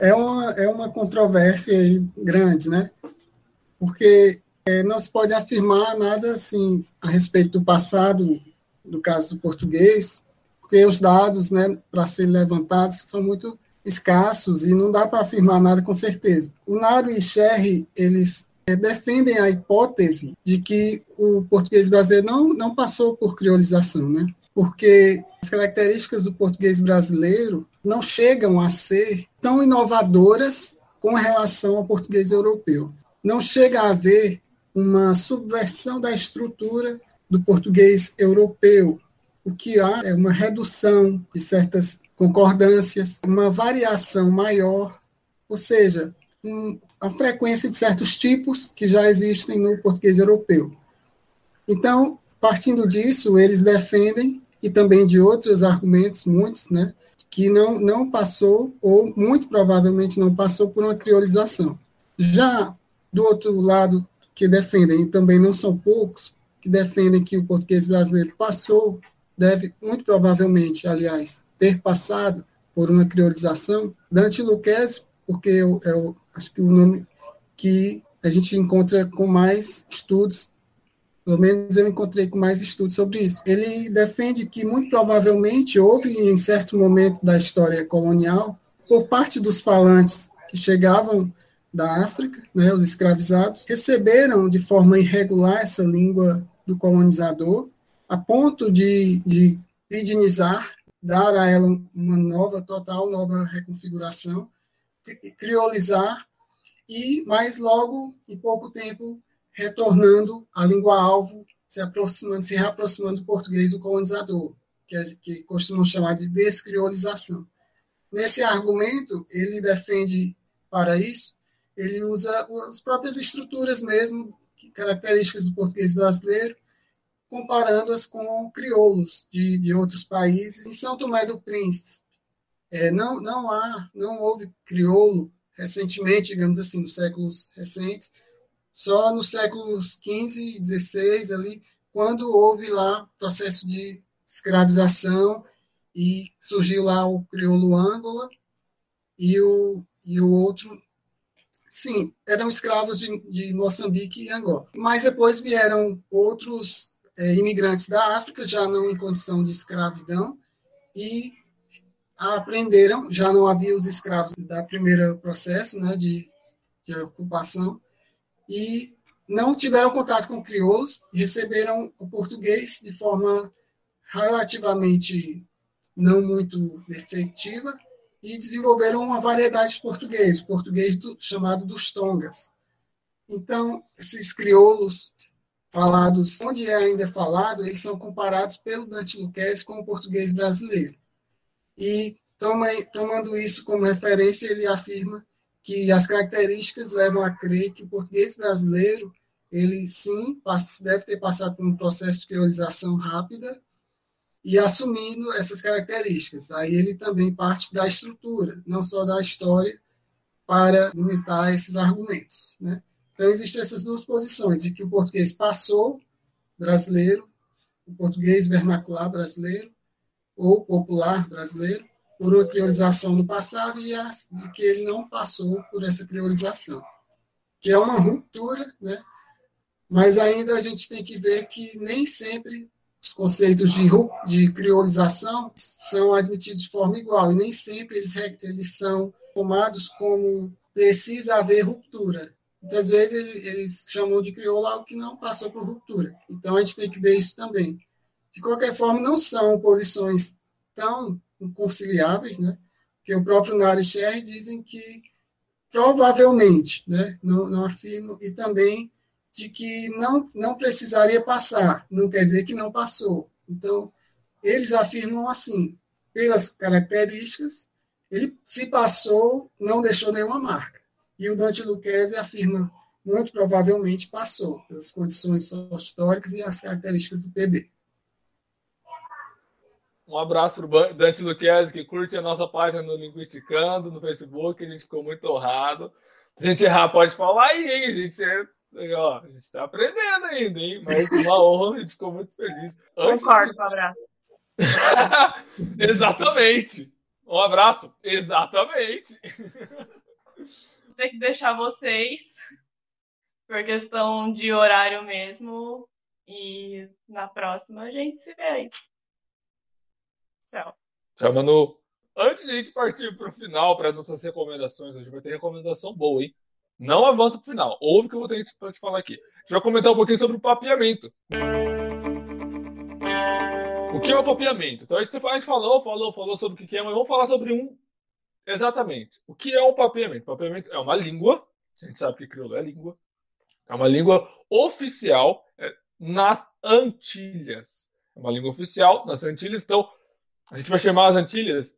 É uma, é uma controvérsia grande, né? Porque é, não se pode afirmar nada assim a respeito do passado, do caso do português, porque os dados, né, para serem levantados são muito escassos e não dá para afirmar nada com certeza. O Naro e Sherry, eles defendem a hipótese de que o português brasileiro não, não passou por criolização, né? Porque as características do português brasileiro não chegam a ser tão inovadoras com relação ao português europeu. Não chega a haver uma subversão da estrutura do português europeu. O que há é uma redução de certas concordâncias, uma variação maior, ou seja, um, a frequência de certos tipos que já existem no português europeu. Então, partindo disso, eles defendem, e também de outros argumentos, muitos, né, que não, não passou, ou muito provavelmente não passou por uma criolização. Já do outro lado, que defendem, e também não são poucos, que defendem que o português brasileiro passou, deve muito provavelmente, aliás, ter passado por uma criolização. Dante Luquezzi, porque eu, eu acho que o nome que a gente encontra com mais estudos Pelo menos eu encontrei com mais estudos sobre isso. Ele defende que muito provavelmente houve em certo momento da história colonial, por parte dos falantes que chegavam da África, né, os escravizados, receberam de forma irregular essa língua do colonizador, a ponto de, de pidinizar, dar a ela uma nova, total nova reconfiguração, criolizar, e mais logo, em pouco tempo, retornando à língua-alvo, se aproximando, se reaproximando do português do colonizador, que, é, que costumam chamar de descriolização. Nesse argumento, ele defende para isso ele usa as próprias estruturas mesmo, características do português brasileiro, comparando-as com crioulos de, de outros países. Em São Tomé do Príncipe, é, não, não há, não houve crioulo recentemente, digamos assim, nos séculos recentes, só nos séculos XV e XVI, ali, quando houve lá processo de escravização e surgiu lá o crioulo Angola e o, e o outro Sim, eram escravos de, de Moçambique e Angola. Mas depois vieram outros é, imigrantes da África, já não em condição de escravidão, e aprenderam, já não havia os escravos da primeira processo né, de, de ocupação, e não tiveram contato com crioulos, receberam o português de forma relativamente não muito efetiva, e desenvolveram uma variedade de português, português do, chamado dos tongas. Então, esses crioulos falados, onde é ainda falado, eles são comparados pelo Dante Luquez com o português brasileiro. E, toma, tomando isso como referência, ele afirma que as características levam a crer que o português brasileiro, ele sim deve ter passado por um processo de criolização rápida, e assumindo essas características. Aí ele também parte da estrutura, não só da história, para limitar esses argumentos. Né? Então, existem essas duas posições, de que o português passou brasileiro, o português vernacular brasileiro, ou popular brasileiro, por uma criolização no passado e a, de que ele não passou por essa criolização, que é uma ruptura, né? mas ainda a gente tem que ver que nem sempre os conceitos de, de criolização são admitidos de forma igual, e nem sempre eles, eles são tomados como precisa haver ruptura. Muitas vezes eles chamam de crioulo algo que não passou por ruptura. Então a gente tem que ver isso também. De qualquer forma, não são posições tão inconciliáveis, né? que o próprio Nari Sherry dizem que provavelmente, né? não, não afirmo, e também de que não, não precisaria passar, não quer dizer que não passou. Então, eles afirmam assim, pelas características, ele se passou, não deixou nenhuma marca. E o Dante Lucchesi afirma, muito provavelmente passou, pelas condições históricas e as características do PB. Um abraço para o Dante Luquezzi, que curte a nossa página no Linguisticando, no Facebook, a gente ficou muito honrado. Se a gente errar, pode falar aí, hein? A gente é ó, a gente está aprendendo ainda, hein? Mas uma honra, a gente ficou muito feliz. Antes Concordo, de... um abraço. Exatamente. Um abraço. Exatamente. Vou ter que deixar vocês por questão de horário mesmo. E na próxima a gente se vê aí. Tchau. Tchau, Manu. Antes de a gente partir para o final, para as nossas recomendações, hoje vai ter recomendação boa, hein? Não avança para o final. Ouve o que eu vou ter para te falar aqui. A gente vai comentar um pouquinho sobre o papeamento. O que é o papeamento? Então a gente, falou, falou, falou sobre o que é, mas vamos falar sobre um exatamente. O que é um papeamento? Papeamento é uma língua, a gente sabe que crioulo é língua, é uma língua oficial é, nas Antilhas. É uma língua oficial nas Antilhas, então a gente vai chamar as Antilhas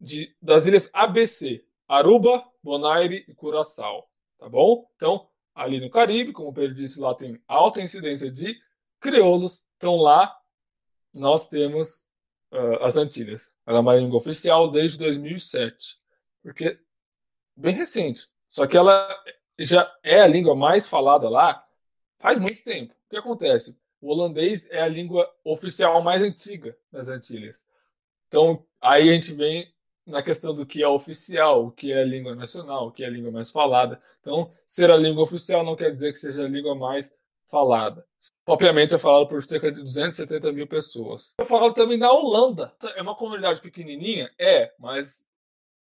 de, das ilhas ABC, Aruba, Bonaire e Curaçao, tá bom? Então, ali no Caribe, como o Pedro disse, lá tem alta incidência de crioulos. Então, lá nós temos uh, as Antilhas. Ela é uma língua oficial desde 2007, porque bem recente. Só que ela já é a língua mais falada lá faz muito tempo. O que acontece? O holandês é a língua oficial mais antiga das Antilhas. Então, aí a gente vem na questão do que é oficial, o que é língua nacional, o que é a língua mais falada. Então, ser a língua oficial não quer dizer que seja a língua mais falada. O papiamento é falado por cerca de 270 mil pessoas. É falado também na Holanda. É uma comunidade pequenininha? É, mas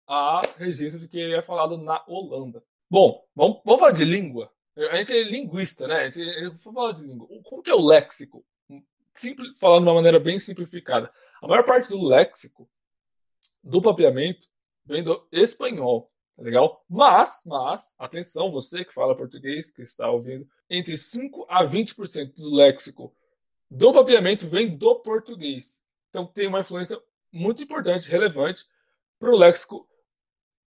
há registro de que ele é falado na Holanda. Bom, vamos, vamos falar de língua. A gente é linguista, né? A gente, a gente falar de língua. Como que é o léxico? Simples, falando de uma maneira bem simplificada. A maior parte do léxico do papiamento vem do espanhol. Tá legal? Mas, mas, atenção, você que fala português, que está ouvindo, entre 5 a 20% do léxico do papiamento vem do português. Então tem uma influência muito importante, relevante para o léxico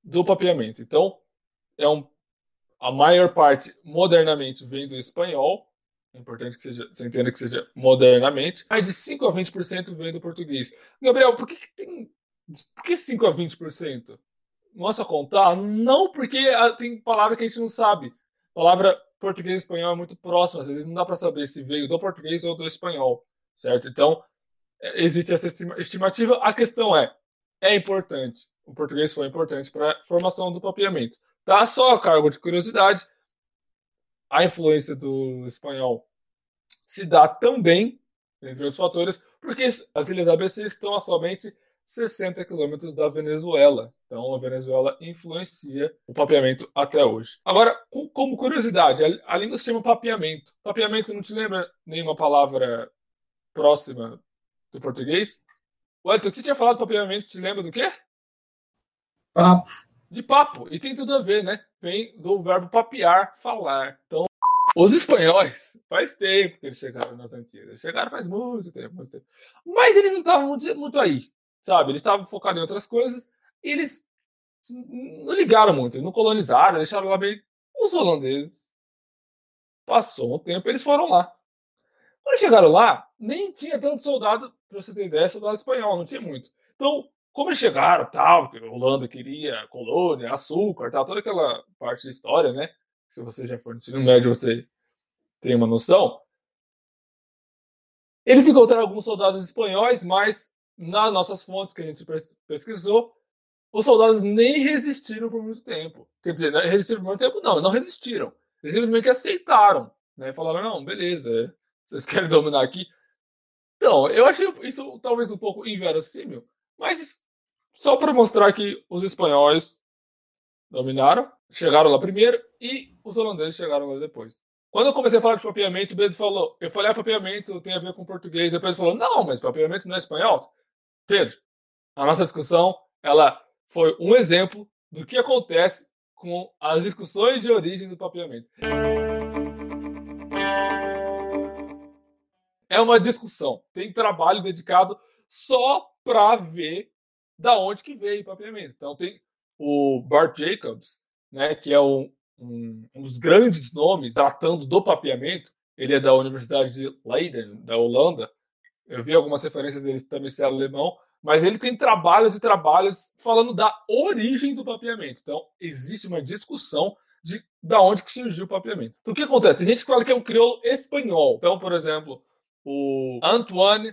do papiamento. Então, é um, a maior parte modernamente vem do espanhol. É importante que seja, você entenda que seja modernamente. Mais de 5 a 20% vem do português. Gabriel, por que, que tem. Por que 5 a 20%? Nossa, contar? Não, porque ah, tem palavra que a gente não sabe. Palavra português e espanhol é muito próximo. Às vezes não dá para saber se veio do português ou do espanhol, certo? Então, é, existe essa estimativa. A questão é, é importante. O português foi importante para a formação do papiamento. Tá? Só a cargo de curiosidade, a influência do espanhol se dá também, entre outros fatores, porque as Ilhas ABC estão a somente 60 quilômetros da Venezuela. Então, a Venezuela influencia o papiamento até hoje. Agora, como curiosidade, a língua se chama papiamento. Papiamento não te lembra nenhuma palavra próxima do português? Wellington, você tinha falado papiamento, te lembra do quê? Papo. De papo. E tem tudo a ver, né? Vem do verbo papiar, falar. Então, os espanhóis, faz tempo que eles chegaram nas Antilhas. Chegaram faz muito tempo, muito tempo. Mas eles não estavam muito, aí, sabe? Eles estavam focados em outras coisas e eles não ligaram muito, não colonizaram, deixaram lá bem. Os holandeses. Passou um tempo, eles foram lá. Quando chegaram lá, nem tinha tanto soldado, para você ter ideia, soldado espanhol, não tinha muito. Então, como eles chegaram, tal, que a Holanda queria colônia, açúcar, tal, toda aquela parte da história, né? Se você já for no ensino médio, você tem uma noção. Eles encontraram alguns soldados espanhóis, mas nas nossas fontes que a gente pesquisou, os soldados nem resistiram por muito tempo. Quer dizer, resistiram por muito tempo? Não, não resistiram. Eles simplesmente aceitaram. Né? Falaram, não, beleza, vocês querem dominar aqui? Então, eu achei isso talvez um pouco inverossímil, mas só para mostrar que os espanhóis dominaram, chegaram lá primeiro e os holandeses chegaram lá depois. Quando eu comecei a falar de papiamento, o Pedro falou, eu falei, ah, papiamento tem a ver com português. E o Pedro falou, não, mas papiamento não é espanhol. Pedro, a nossa discussão, ela foi um exemplo do que acontece com as discussões de origem do papiamento. É uma discussão. Tem trabalho dedicado só para ver da onde que veio o papiamento. Então tem o Bart Jacobs, né, que é um, um, um dos grandes nomes tratando do papiamento. Ele é da Universidade de Leiden, da Holanda. Eu vi algumas referências dele também ser alemão, mas ele tem trabalhos e trabalhos falando da origem do papiamento. Então, existe uma discussão de da onde que surgiu o papiamento. Então, o que acontece? Tem gente que fala que é um crioulo espanhol. Então, por exemplo, o Antoine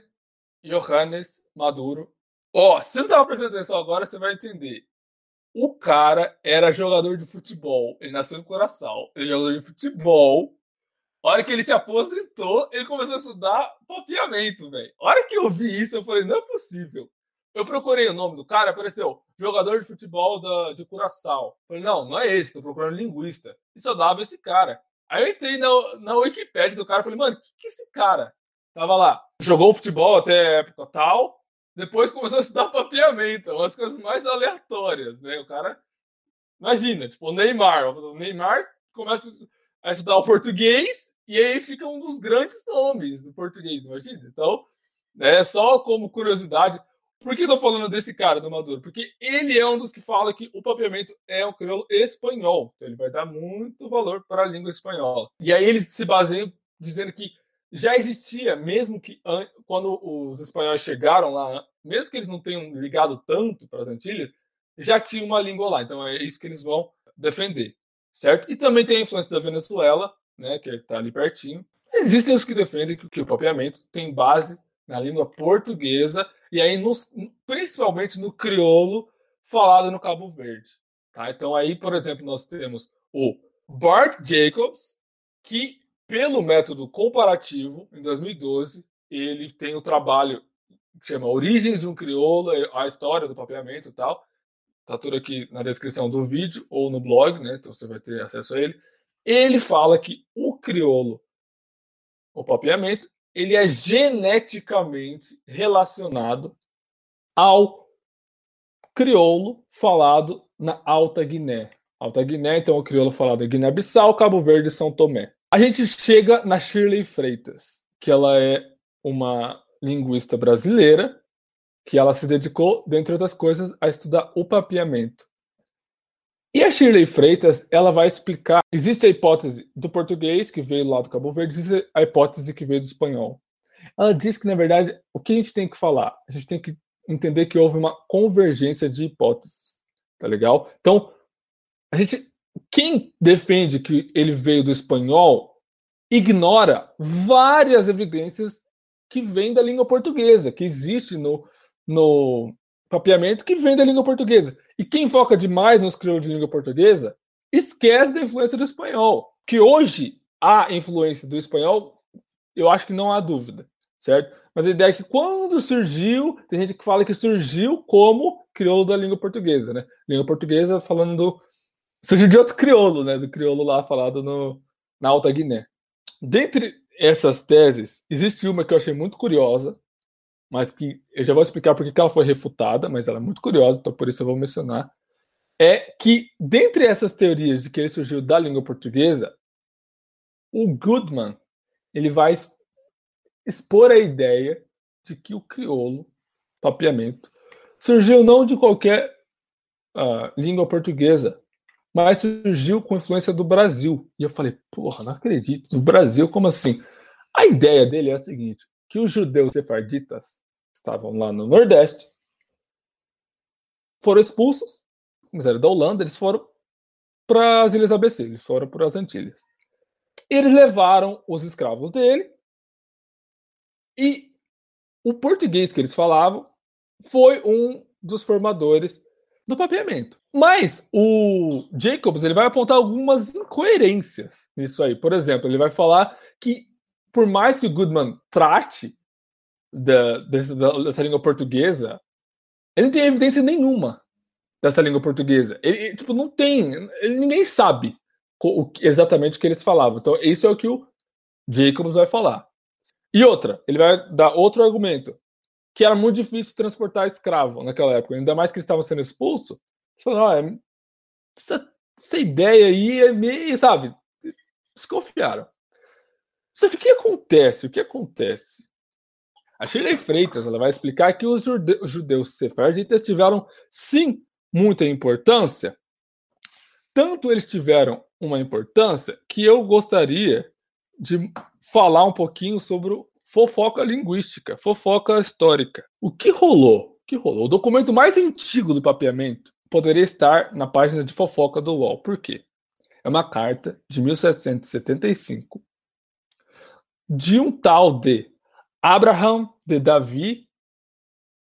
Johannes Maduro. Ó, se não estava prestando atenção agora, você vai entender. O cara era jogador de futebol. Ele nasceu no Coração. Ele é jogador de futebol. A hora que ele se aposentou, ele começou a estudar papiamento, velho. A hora que eu vi isso, eu falei, não é possível. Eu procurei o nome do cara, apareceu jogador de futebol da, de Curaçao. Falei, não, não é esse, tô procurando linguista. E só dava esse cara. Aí eu entrei na, na Wikipedia do cara falei, mano, que, que esse cara? Tava lá, jogou futebol até época tal, depois começou a estudar papiamento, umas coisas mais aleatórias, né? O cara, imagina, tipo, o Neymar. O Neymar começa a estudar o português e aí fica um dos grandes nomes do português, imagina. Então, é só como curiosidade, por que eu tô falando desse cara, do Maduro? Porque ele é um dos que fala que o papiamento é um crioulo espanhol. Então ele vai dar muito valor para a língua espanhola. E aí eles se baseiam dizendo que já existia, mesmo que quando os espanhóis chegaram lá, mesmo que eles não tenham ligado tanto para as Antilhas, já tinha uma língua lá. Então é isso que eles vão defender, certo? E também tem a influência da Venezuela, né, que está ali pertinho. Existem os que defendem que o papiamento tem base na língua portuguesa e aí nos, principalmente no crioulo falado no Cabo Verde. Tá? Então aí, por exemplo, nós temos o Bart Jacobs, que pelo método comparativo, em 2012, ele tem o trabalho que chama Origens de um Crioulo, a história do papeamento e tal. Tá tudo aqui na descrição do vídeo ou no blog, né? Então você vai ter acesso a ele. Ele fala que o crioulo, o papeamento, ele é geneticamente relacionado ao crioulo falado na Alta Guiné. Alta Guiné, então, é o crioulo falado em Guiné-Bissau, Cabo Verde e São Tomé. A gente chega na Shirley Freitas, que ela é uma linguista brasileira, que ela se dedicou, dentre outras coisas, a estudar o papeamento. E a Shirley Freitas, ela vai explicar, existe a hipótese do português, que veio lá do Cabo Verde, existe a hipótese que veio do espanhol. Ela diz que, na verdade, o que a gente tem que falar? A gente tem que entender que houve uma convergência de hipóteses, tá legal? Então, a gente, quem defende que ele veio do espanhol, ignora várias evidências que vêm da língua portuguesa, que existe no, no papeamento, que vem da língua portuguesa. E quem foca demais nos crioulos de língua portuguesa, esquece da influência do espanhol, que hoje há influência do espanhol, eu acho que não há dúvida, certo? Mas a ideia é que quando surgiu, tem gente que fala que surgiu como crioulo da língua portuguesa, né? Língua portuguesa falando do surgiu de outro crioulo, né? Do crioulo lá falado no, na Alta Guiné. Dentre essas teses, existe uma que eu achei muito curiosa, mas que eu já vou explicar porque que ela foi refutada, mas ela é muito curiosa, então por isso eu vou mencionar. É que, dentre essas teorias de que ele surgiu da língua portuguesa, o Goodman ele vai expor a ideia de que o crioulo, papiamento, surgiu não de qualquer uh, língua portuguesa, mas surgiu com influência do Brasil. E eu falei, porra, não acredito, do Brasil, como assim? A ideia dele é a seguinte, que os judeus sefarditas estavam lá no Nordeste foram expulsos, mas era da Holanda, eles foram para as Ilhas ABC, eles foram para as Antilhas. Eles levaram os escravos dele e o português que eles falavam foi um dos formadores do papeamento. Mas o Jacobs ele vai apontar algumas incoerências nisso aí. Por exemplo, ele vai falar que por mais que o Goodman trate da, dessa, dessa língua portuguesa, ele não tem evidência nenhuma dessa língua portuguesa. Ele, tipo, não tem, ele, ninguém sabe o, exatamente o que eles falavam. Então, isso é o que o Jacobs vai falar. E outra, ele vai dar outro argumento, que era muito difícil transportar escravo naquela época, ainda mais que eles estavam sendo expulsos. Você falou, ah, essa, essa ideia aí é meio, sabe, desconfiaram. Só que o que acontece? O que acontece? A Shirley Freitas ela vai explicar que os judeus sefarditas tiveram, sim, muita importância. Tanto eles tiveram uma importância que eu gostaria de falar um pouquinho sobre fofoca linguística, fofoca histórica. O que rolou? O que rolou? O documento mais antigo do papeamento poderia estar na página de fofoca do UOL. Por quê? É uma carta de 1775 de um tal de Abraham de Davi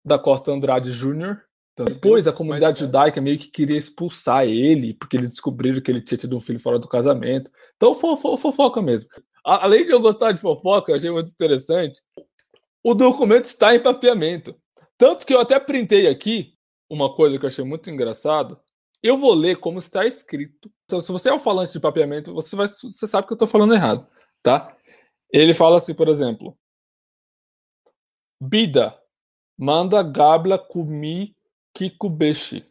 da Costa Andrade Jr. Então, depois a comunidade judaica meio que queria expulsar ele, porque eles descobriram que ele tinha tido um filho fora do casamento. Então, fofoca mesmo. Além de eu gostar de fofoca, eu achei muito interessante. O documento está em papeamento. Tanto que eu até printei aqui uma coisa que eu achei muito engraçado. Eu vou ler como está escrito. Então, se você é um falante de papeamento, você, vai, você sabe que eu estou falando errado, tá? Ele fala assim, por exemplo: Bida, manda gabla kumi kikubeshi.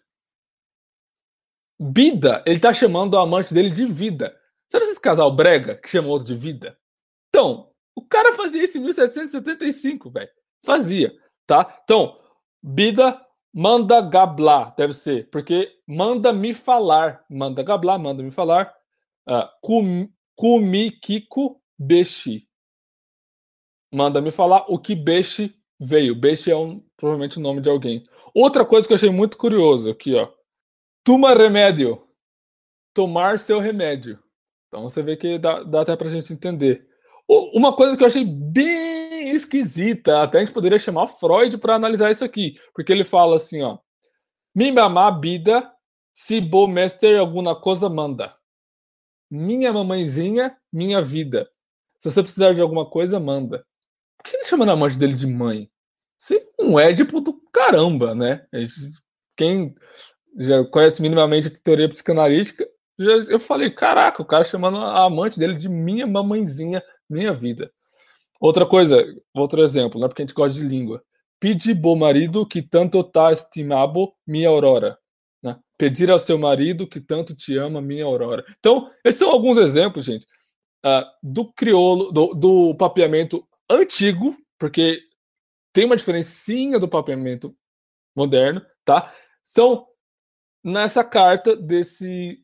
Bida, ele tá chamando o amante dele de vida. Sabe esse casal brega que chama outro de vida? Então, o cara fazia isso em 1775, velho. Fazia, tá? Então, Bida manda gabla, deve ser, porque manda me falar. Manda gabla, manda me falar. Uh, kumi kiku beshi manda me falar o que Beixe veio. Beixe é um, provavelmente o nome de alguém. Outra coisa que eu achei muito curioso aqui, ó. Toma remédio. Tomar seu remédio. Então você vê que dá, dá até pra gente entender. Uma coisa que eu achei bem esquisita, até a gente poderia chamar Freud para analisar isso aqui, porque ele fala assim, ó: "Mi mamá bida, se bo mestre alguma coisa manda. Minha mamãezinha, minha vida. Se você precisar de alguma coisa, manda. Por que ele chama a amante dele de mãe? Você é um Édipo do caramba, né? Quem já conhece minimamente a teoria psicanalítica, eu falei, caraca, o cara chamando a amante dele de minha mamãezinha, minha vida. Outra coisa, outro exemplo, né? Porque a gente gosta de língua. Pedi bo marido que tanto tá estimabo minha aurora. Né? Pedir ao seu marido que tanto te ama minha aurora. Então, esses são alguns exemplos, gente, uh, do crioulo, do, do papeamento antigo, porque tem uma diferencinha do papeamento moderno, tá? São nessa carta desse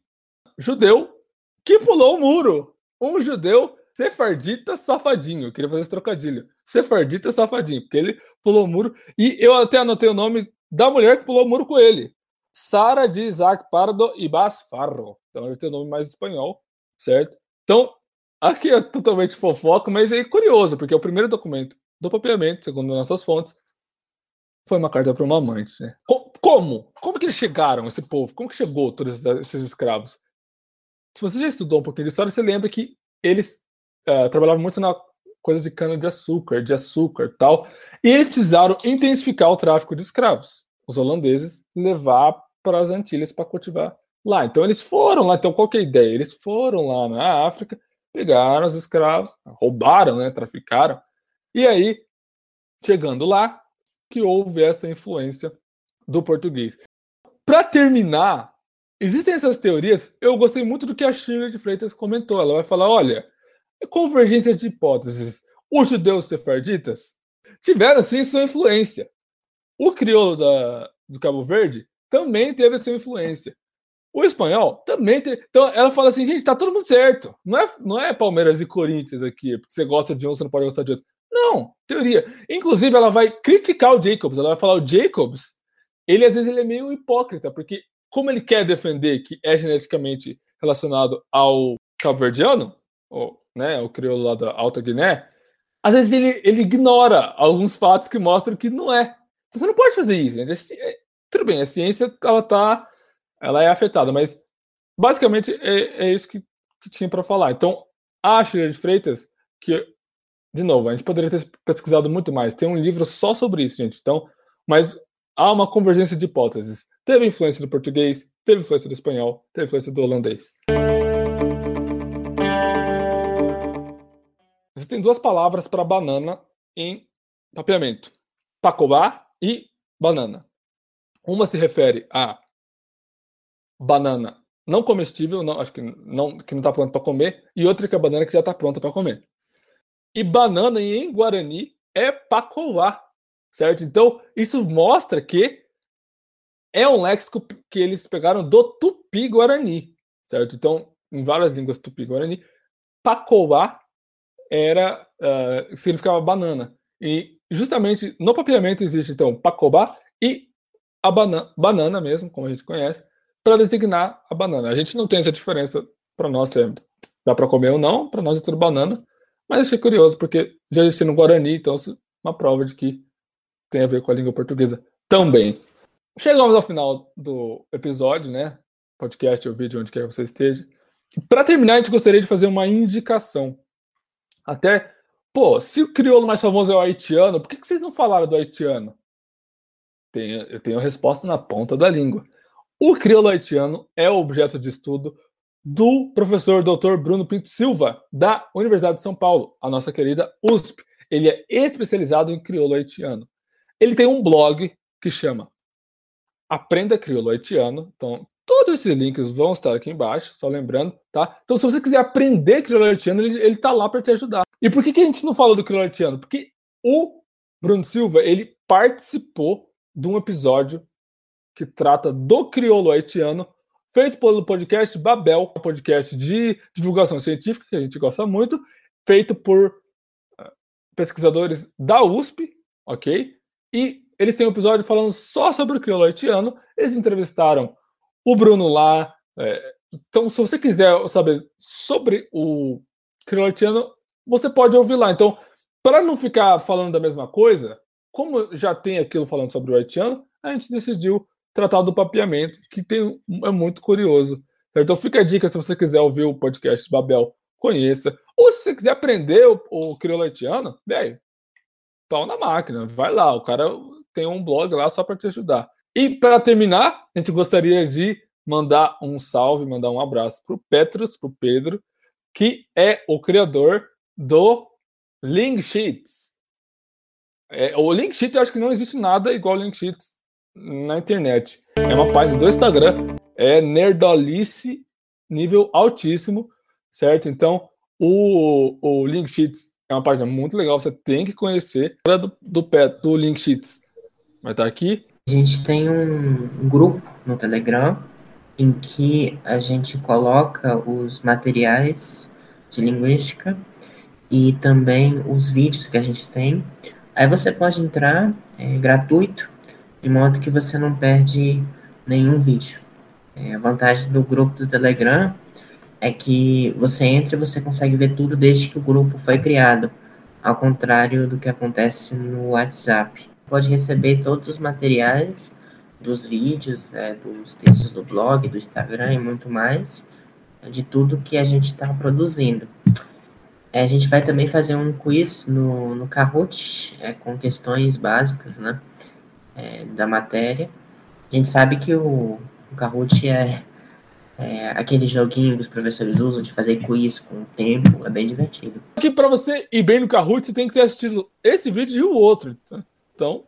judeu que pulou o muro. Um judeu sefardita safadinho. Eu queria fazer esse trocadilho. Sefardita safadinho, porque ele pulou o muro. E eu até anotei o nome da mulher que pulou o muro com ele. Sara de Isaac Pardo e Basfarro. Então ele tem o nome mais espanhol, certo? Então, aqui é totalmente fofoca, mas é curioso, porque é o primeiro documento do papeamento, segundo nossas fontes, foi uma carta para uma amante. Né? Como? Como que eles chegaram, esse povo? Como que chegou todos esses escravos? Se você já estudou um pouquinho de história, você lembra que eles uh, trabalhavam muito na coisa de cana de açúcar, de açúcar tal, e eles precisaram intensificar o tráfico de escravos. Os holandeses levar para as Antilhas para cultivar lá. Então eles foram lá. Então qual é a ideia? Eles foram lá na África, pegaram os escravos, roubaram, né, traficaram, e aí chegando lá que houve essa influência do português. Para terminar, existem essas teorias. Eu gostei muito do que a Shirley de Freitas comentou. Ela vai falar: olha, convergência de hipóteses. Os judeus sefarditas tiveram sim sua influência. O crioulo da, do Cabo Verde também teve sua influência. O espanhol também teve. Então ela fala assim, gente, tá todo mundo certo. Não é, não é Palmeiras e Corinthians aqui, porque você gosta de um, você não pode gostar de outro. Não, teoria. Inclusive, ela vai criticar o Jacobs. Ela vai falar o Jacobs, ele às vezes ele é meio hipócrita, porque como ele quer defender que é geneticamente relacionado ao cabo-verdiano, ou, né, o crioulo lá da Alta Guiné, às vezes ele, ele ignora alguns fatos que mostram que não é. Então, você não pode fazer isso, gente. É, é, tudo bem, a ciência ela tá, ela é afetada, mas basicamente é, é isso que, que tinha para falar. Então, a Sheila de Freitas, que de novo, a gente poderia ter pesquisado muito mais. Tem um livro só sobre isso, gente. Então, mas há uma convergência de hipóteses. Teve influência do português, teve influência do espanhol, teve influência do holandês. Você tem duas palavras para banana em papeamento: pacobá e banana. Uma se refere a banana não comestível, não, acho que não que não está pronta para comer, e outra que é a banana que já está pronta para comer. E banana em Guarani é pacová, certo? Então, isso mostra que é um léxico que eles pegaram do tupi-guarani, certo? Então, em várias línguas tupi-guarani, pacová era uh, significava banana. E justamente no papiamento existe então pacobá e a banana, banana mesmo, como a gente conhece, para designar a banana. A gente não tem essa diferença para nós é dá para comer ou não, para nós é tudo banana. Mas achei curioso, porque já existia no Guarani, então é uma prova de que tem a ver com a língua portuguesa também. Chegamos ao final do episódio, né? Podcast ou vídeo, onde quer que você esteja. Para terminar, a gente gostaria de fazer uma indicação. Até, pô, se o crioulo mais famoso é o haitiano, por que, que vocês não falaram do haitiano? Tenho, eu tenho a resposta na ponta da língua. O crioulo haitiano é objeto de estudo do professor Dr. Bruno Pinto Silva, da Universidade de São Paulo, a nossa querida USP. Ele é especializado em crioulo haitiano. Ele tem um blog que chama Aprenda Crioulo Haitiano. Então, todos esses links vão estar aqui embaixo, só lembrando, tá? Então, se você quiser aprender crioulo haitiano, ele, ele tá lá para te ajudar. E por que, que a gente não fala do crioulo haitiano? Porque o Bruno Silva, ele participou de um episódio que trata do crioulo haitiano feito pelo podcast Babel, podcast de divulgação científica, que a gente gosta muito, feito por uh, pesquisadores da USP, ok? E eles têm um episódio falando só sobre o crioulo haitiano. Eles entrevistaram o Bruno lá. É, então, se você quiser saber sobre o crioulo haitiano, você pode ouvir lá. Então, para não ficar falando da mesma coisa, como já tem aquilo falando sobre o haitiano, a gente decidiu tratar do papeamento, que tem, é muito curioso. Então fica a dica se você quiser ouvir o podcast Babel, conheça. Ou se você quiser aprender o, o crioulo haitiano, velho, pau na máquina, vai lá, o cara tem um blog lá só para te ajudar. E para terminar, a gente gostaria de mandar um salve, mandar um abraço para o Petrus, para o Pedro, que é o criador do Link Sheets. É, o Link Sheets, eu acho que não existe nada igual Link Sheets na internet. É uma página do Instagram, é nerdolice nível altíssimo, certo? Então, o, o Link Sheets é uma página muito legal, você tem que conhecer. Do, do, do Link Sheets vai estar aqui. A gente tem um grupo no Telegram em que a gente coloca os materiais de linguística e também os vídeos que a gente tem. Aí você pode entrar é, gratuito, de modo que você não perde nenhum vídeo. É, a vantagem do grupo do Telegram é que você entra e você consegue ver tudo desde que o grupo foi criado, ao contrário do que acontece no WhatsApp. Pode receber todos os materiais dos vídeos, é, dos textos do blog, do Instagram e muito mais, é, de tudo que a gente está produzindo. É, a gente vai também fazer um quiz no, no Kahoot, é, com questões básicas né, é, da matéria. A gente sabe que o, o Kahoot é, é, aquele joguinho que os professores usam de fazer quiz com o tempo, é bem divertido. Aqui para você ir bem no Kahoot, você tem que ter assistido esse vídeo e o outro. Tá? Então,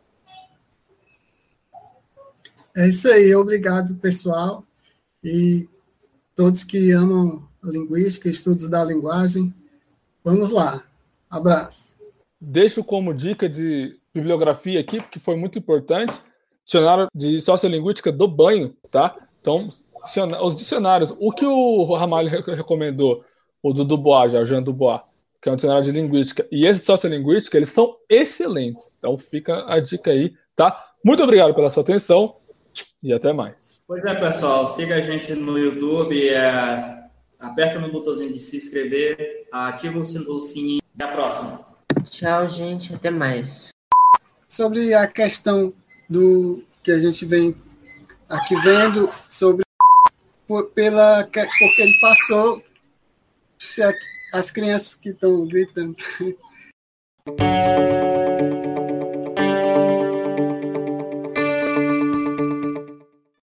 é isso aí, obrigado, pessoal. E todos que amam a linguística, estudos da linguagem, vamos lá. Abraço. Deixo como dica de bibliografia aqui, porque foi muito importante, dicionário de sociolinguística do banho, tá? Então, os dicionários, o que o Ramalho recomendou, o do Dubois, já, o Jean Dubois, que é um dicionário de linguística, e esse de sociolinguística, eles são excelentes. Então, fica a dica aí, tá? Muito obrigado pela sua atenção e até mais. Pois é, pessoal, siga a gente no YouTube, é, aperta no botãozinho de se inscrever, ativa o sininho. Até a próxima. Tchau, gente, até mais. Sobre a questão do que a gente vem aqui vendo sobre por, pela porque ele passou as crianças que estão gritando.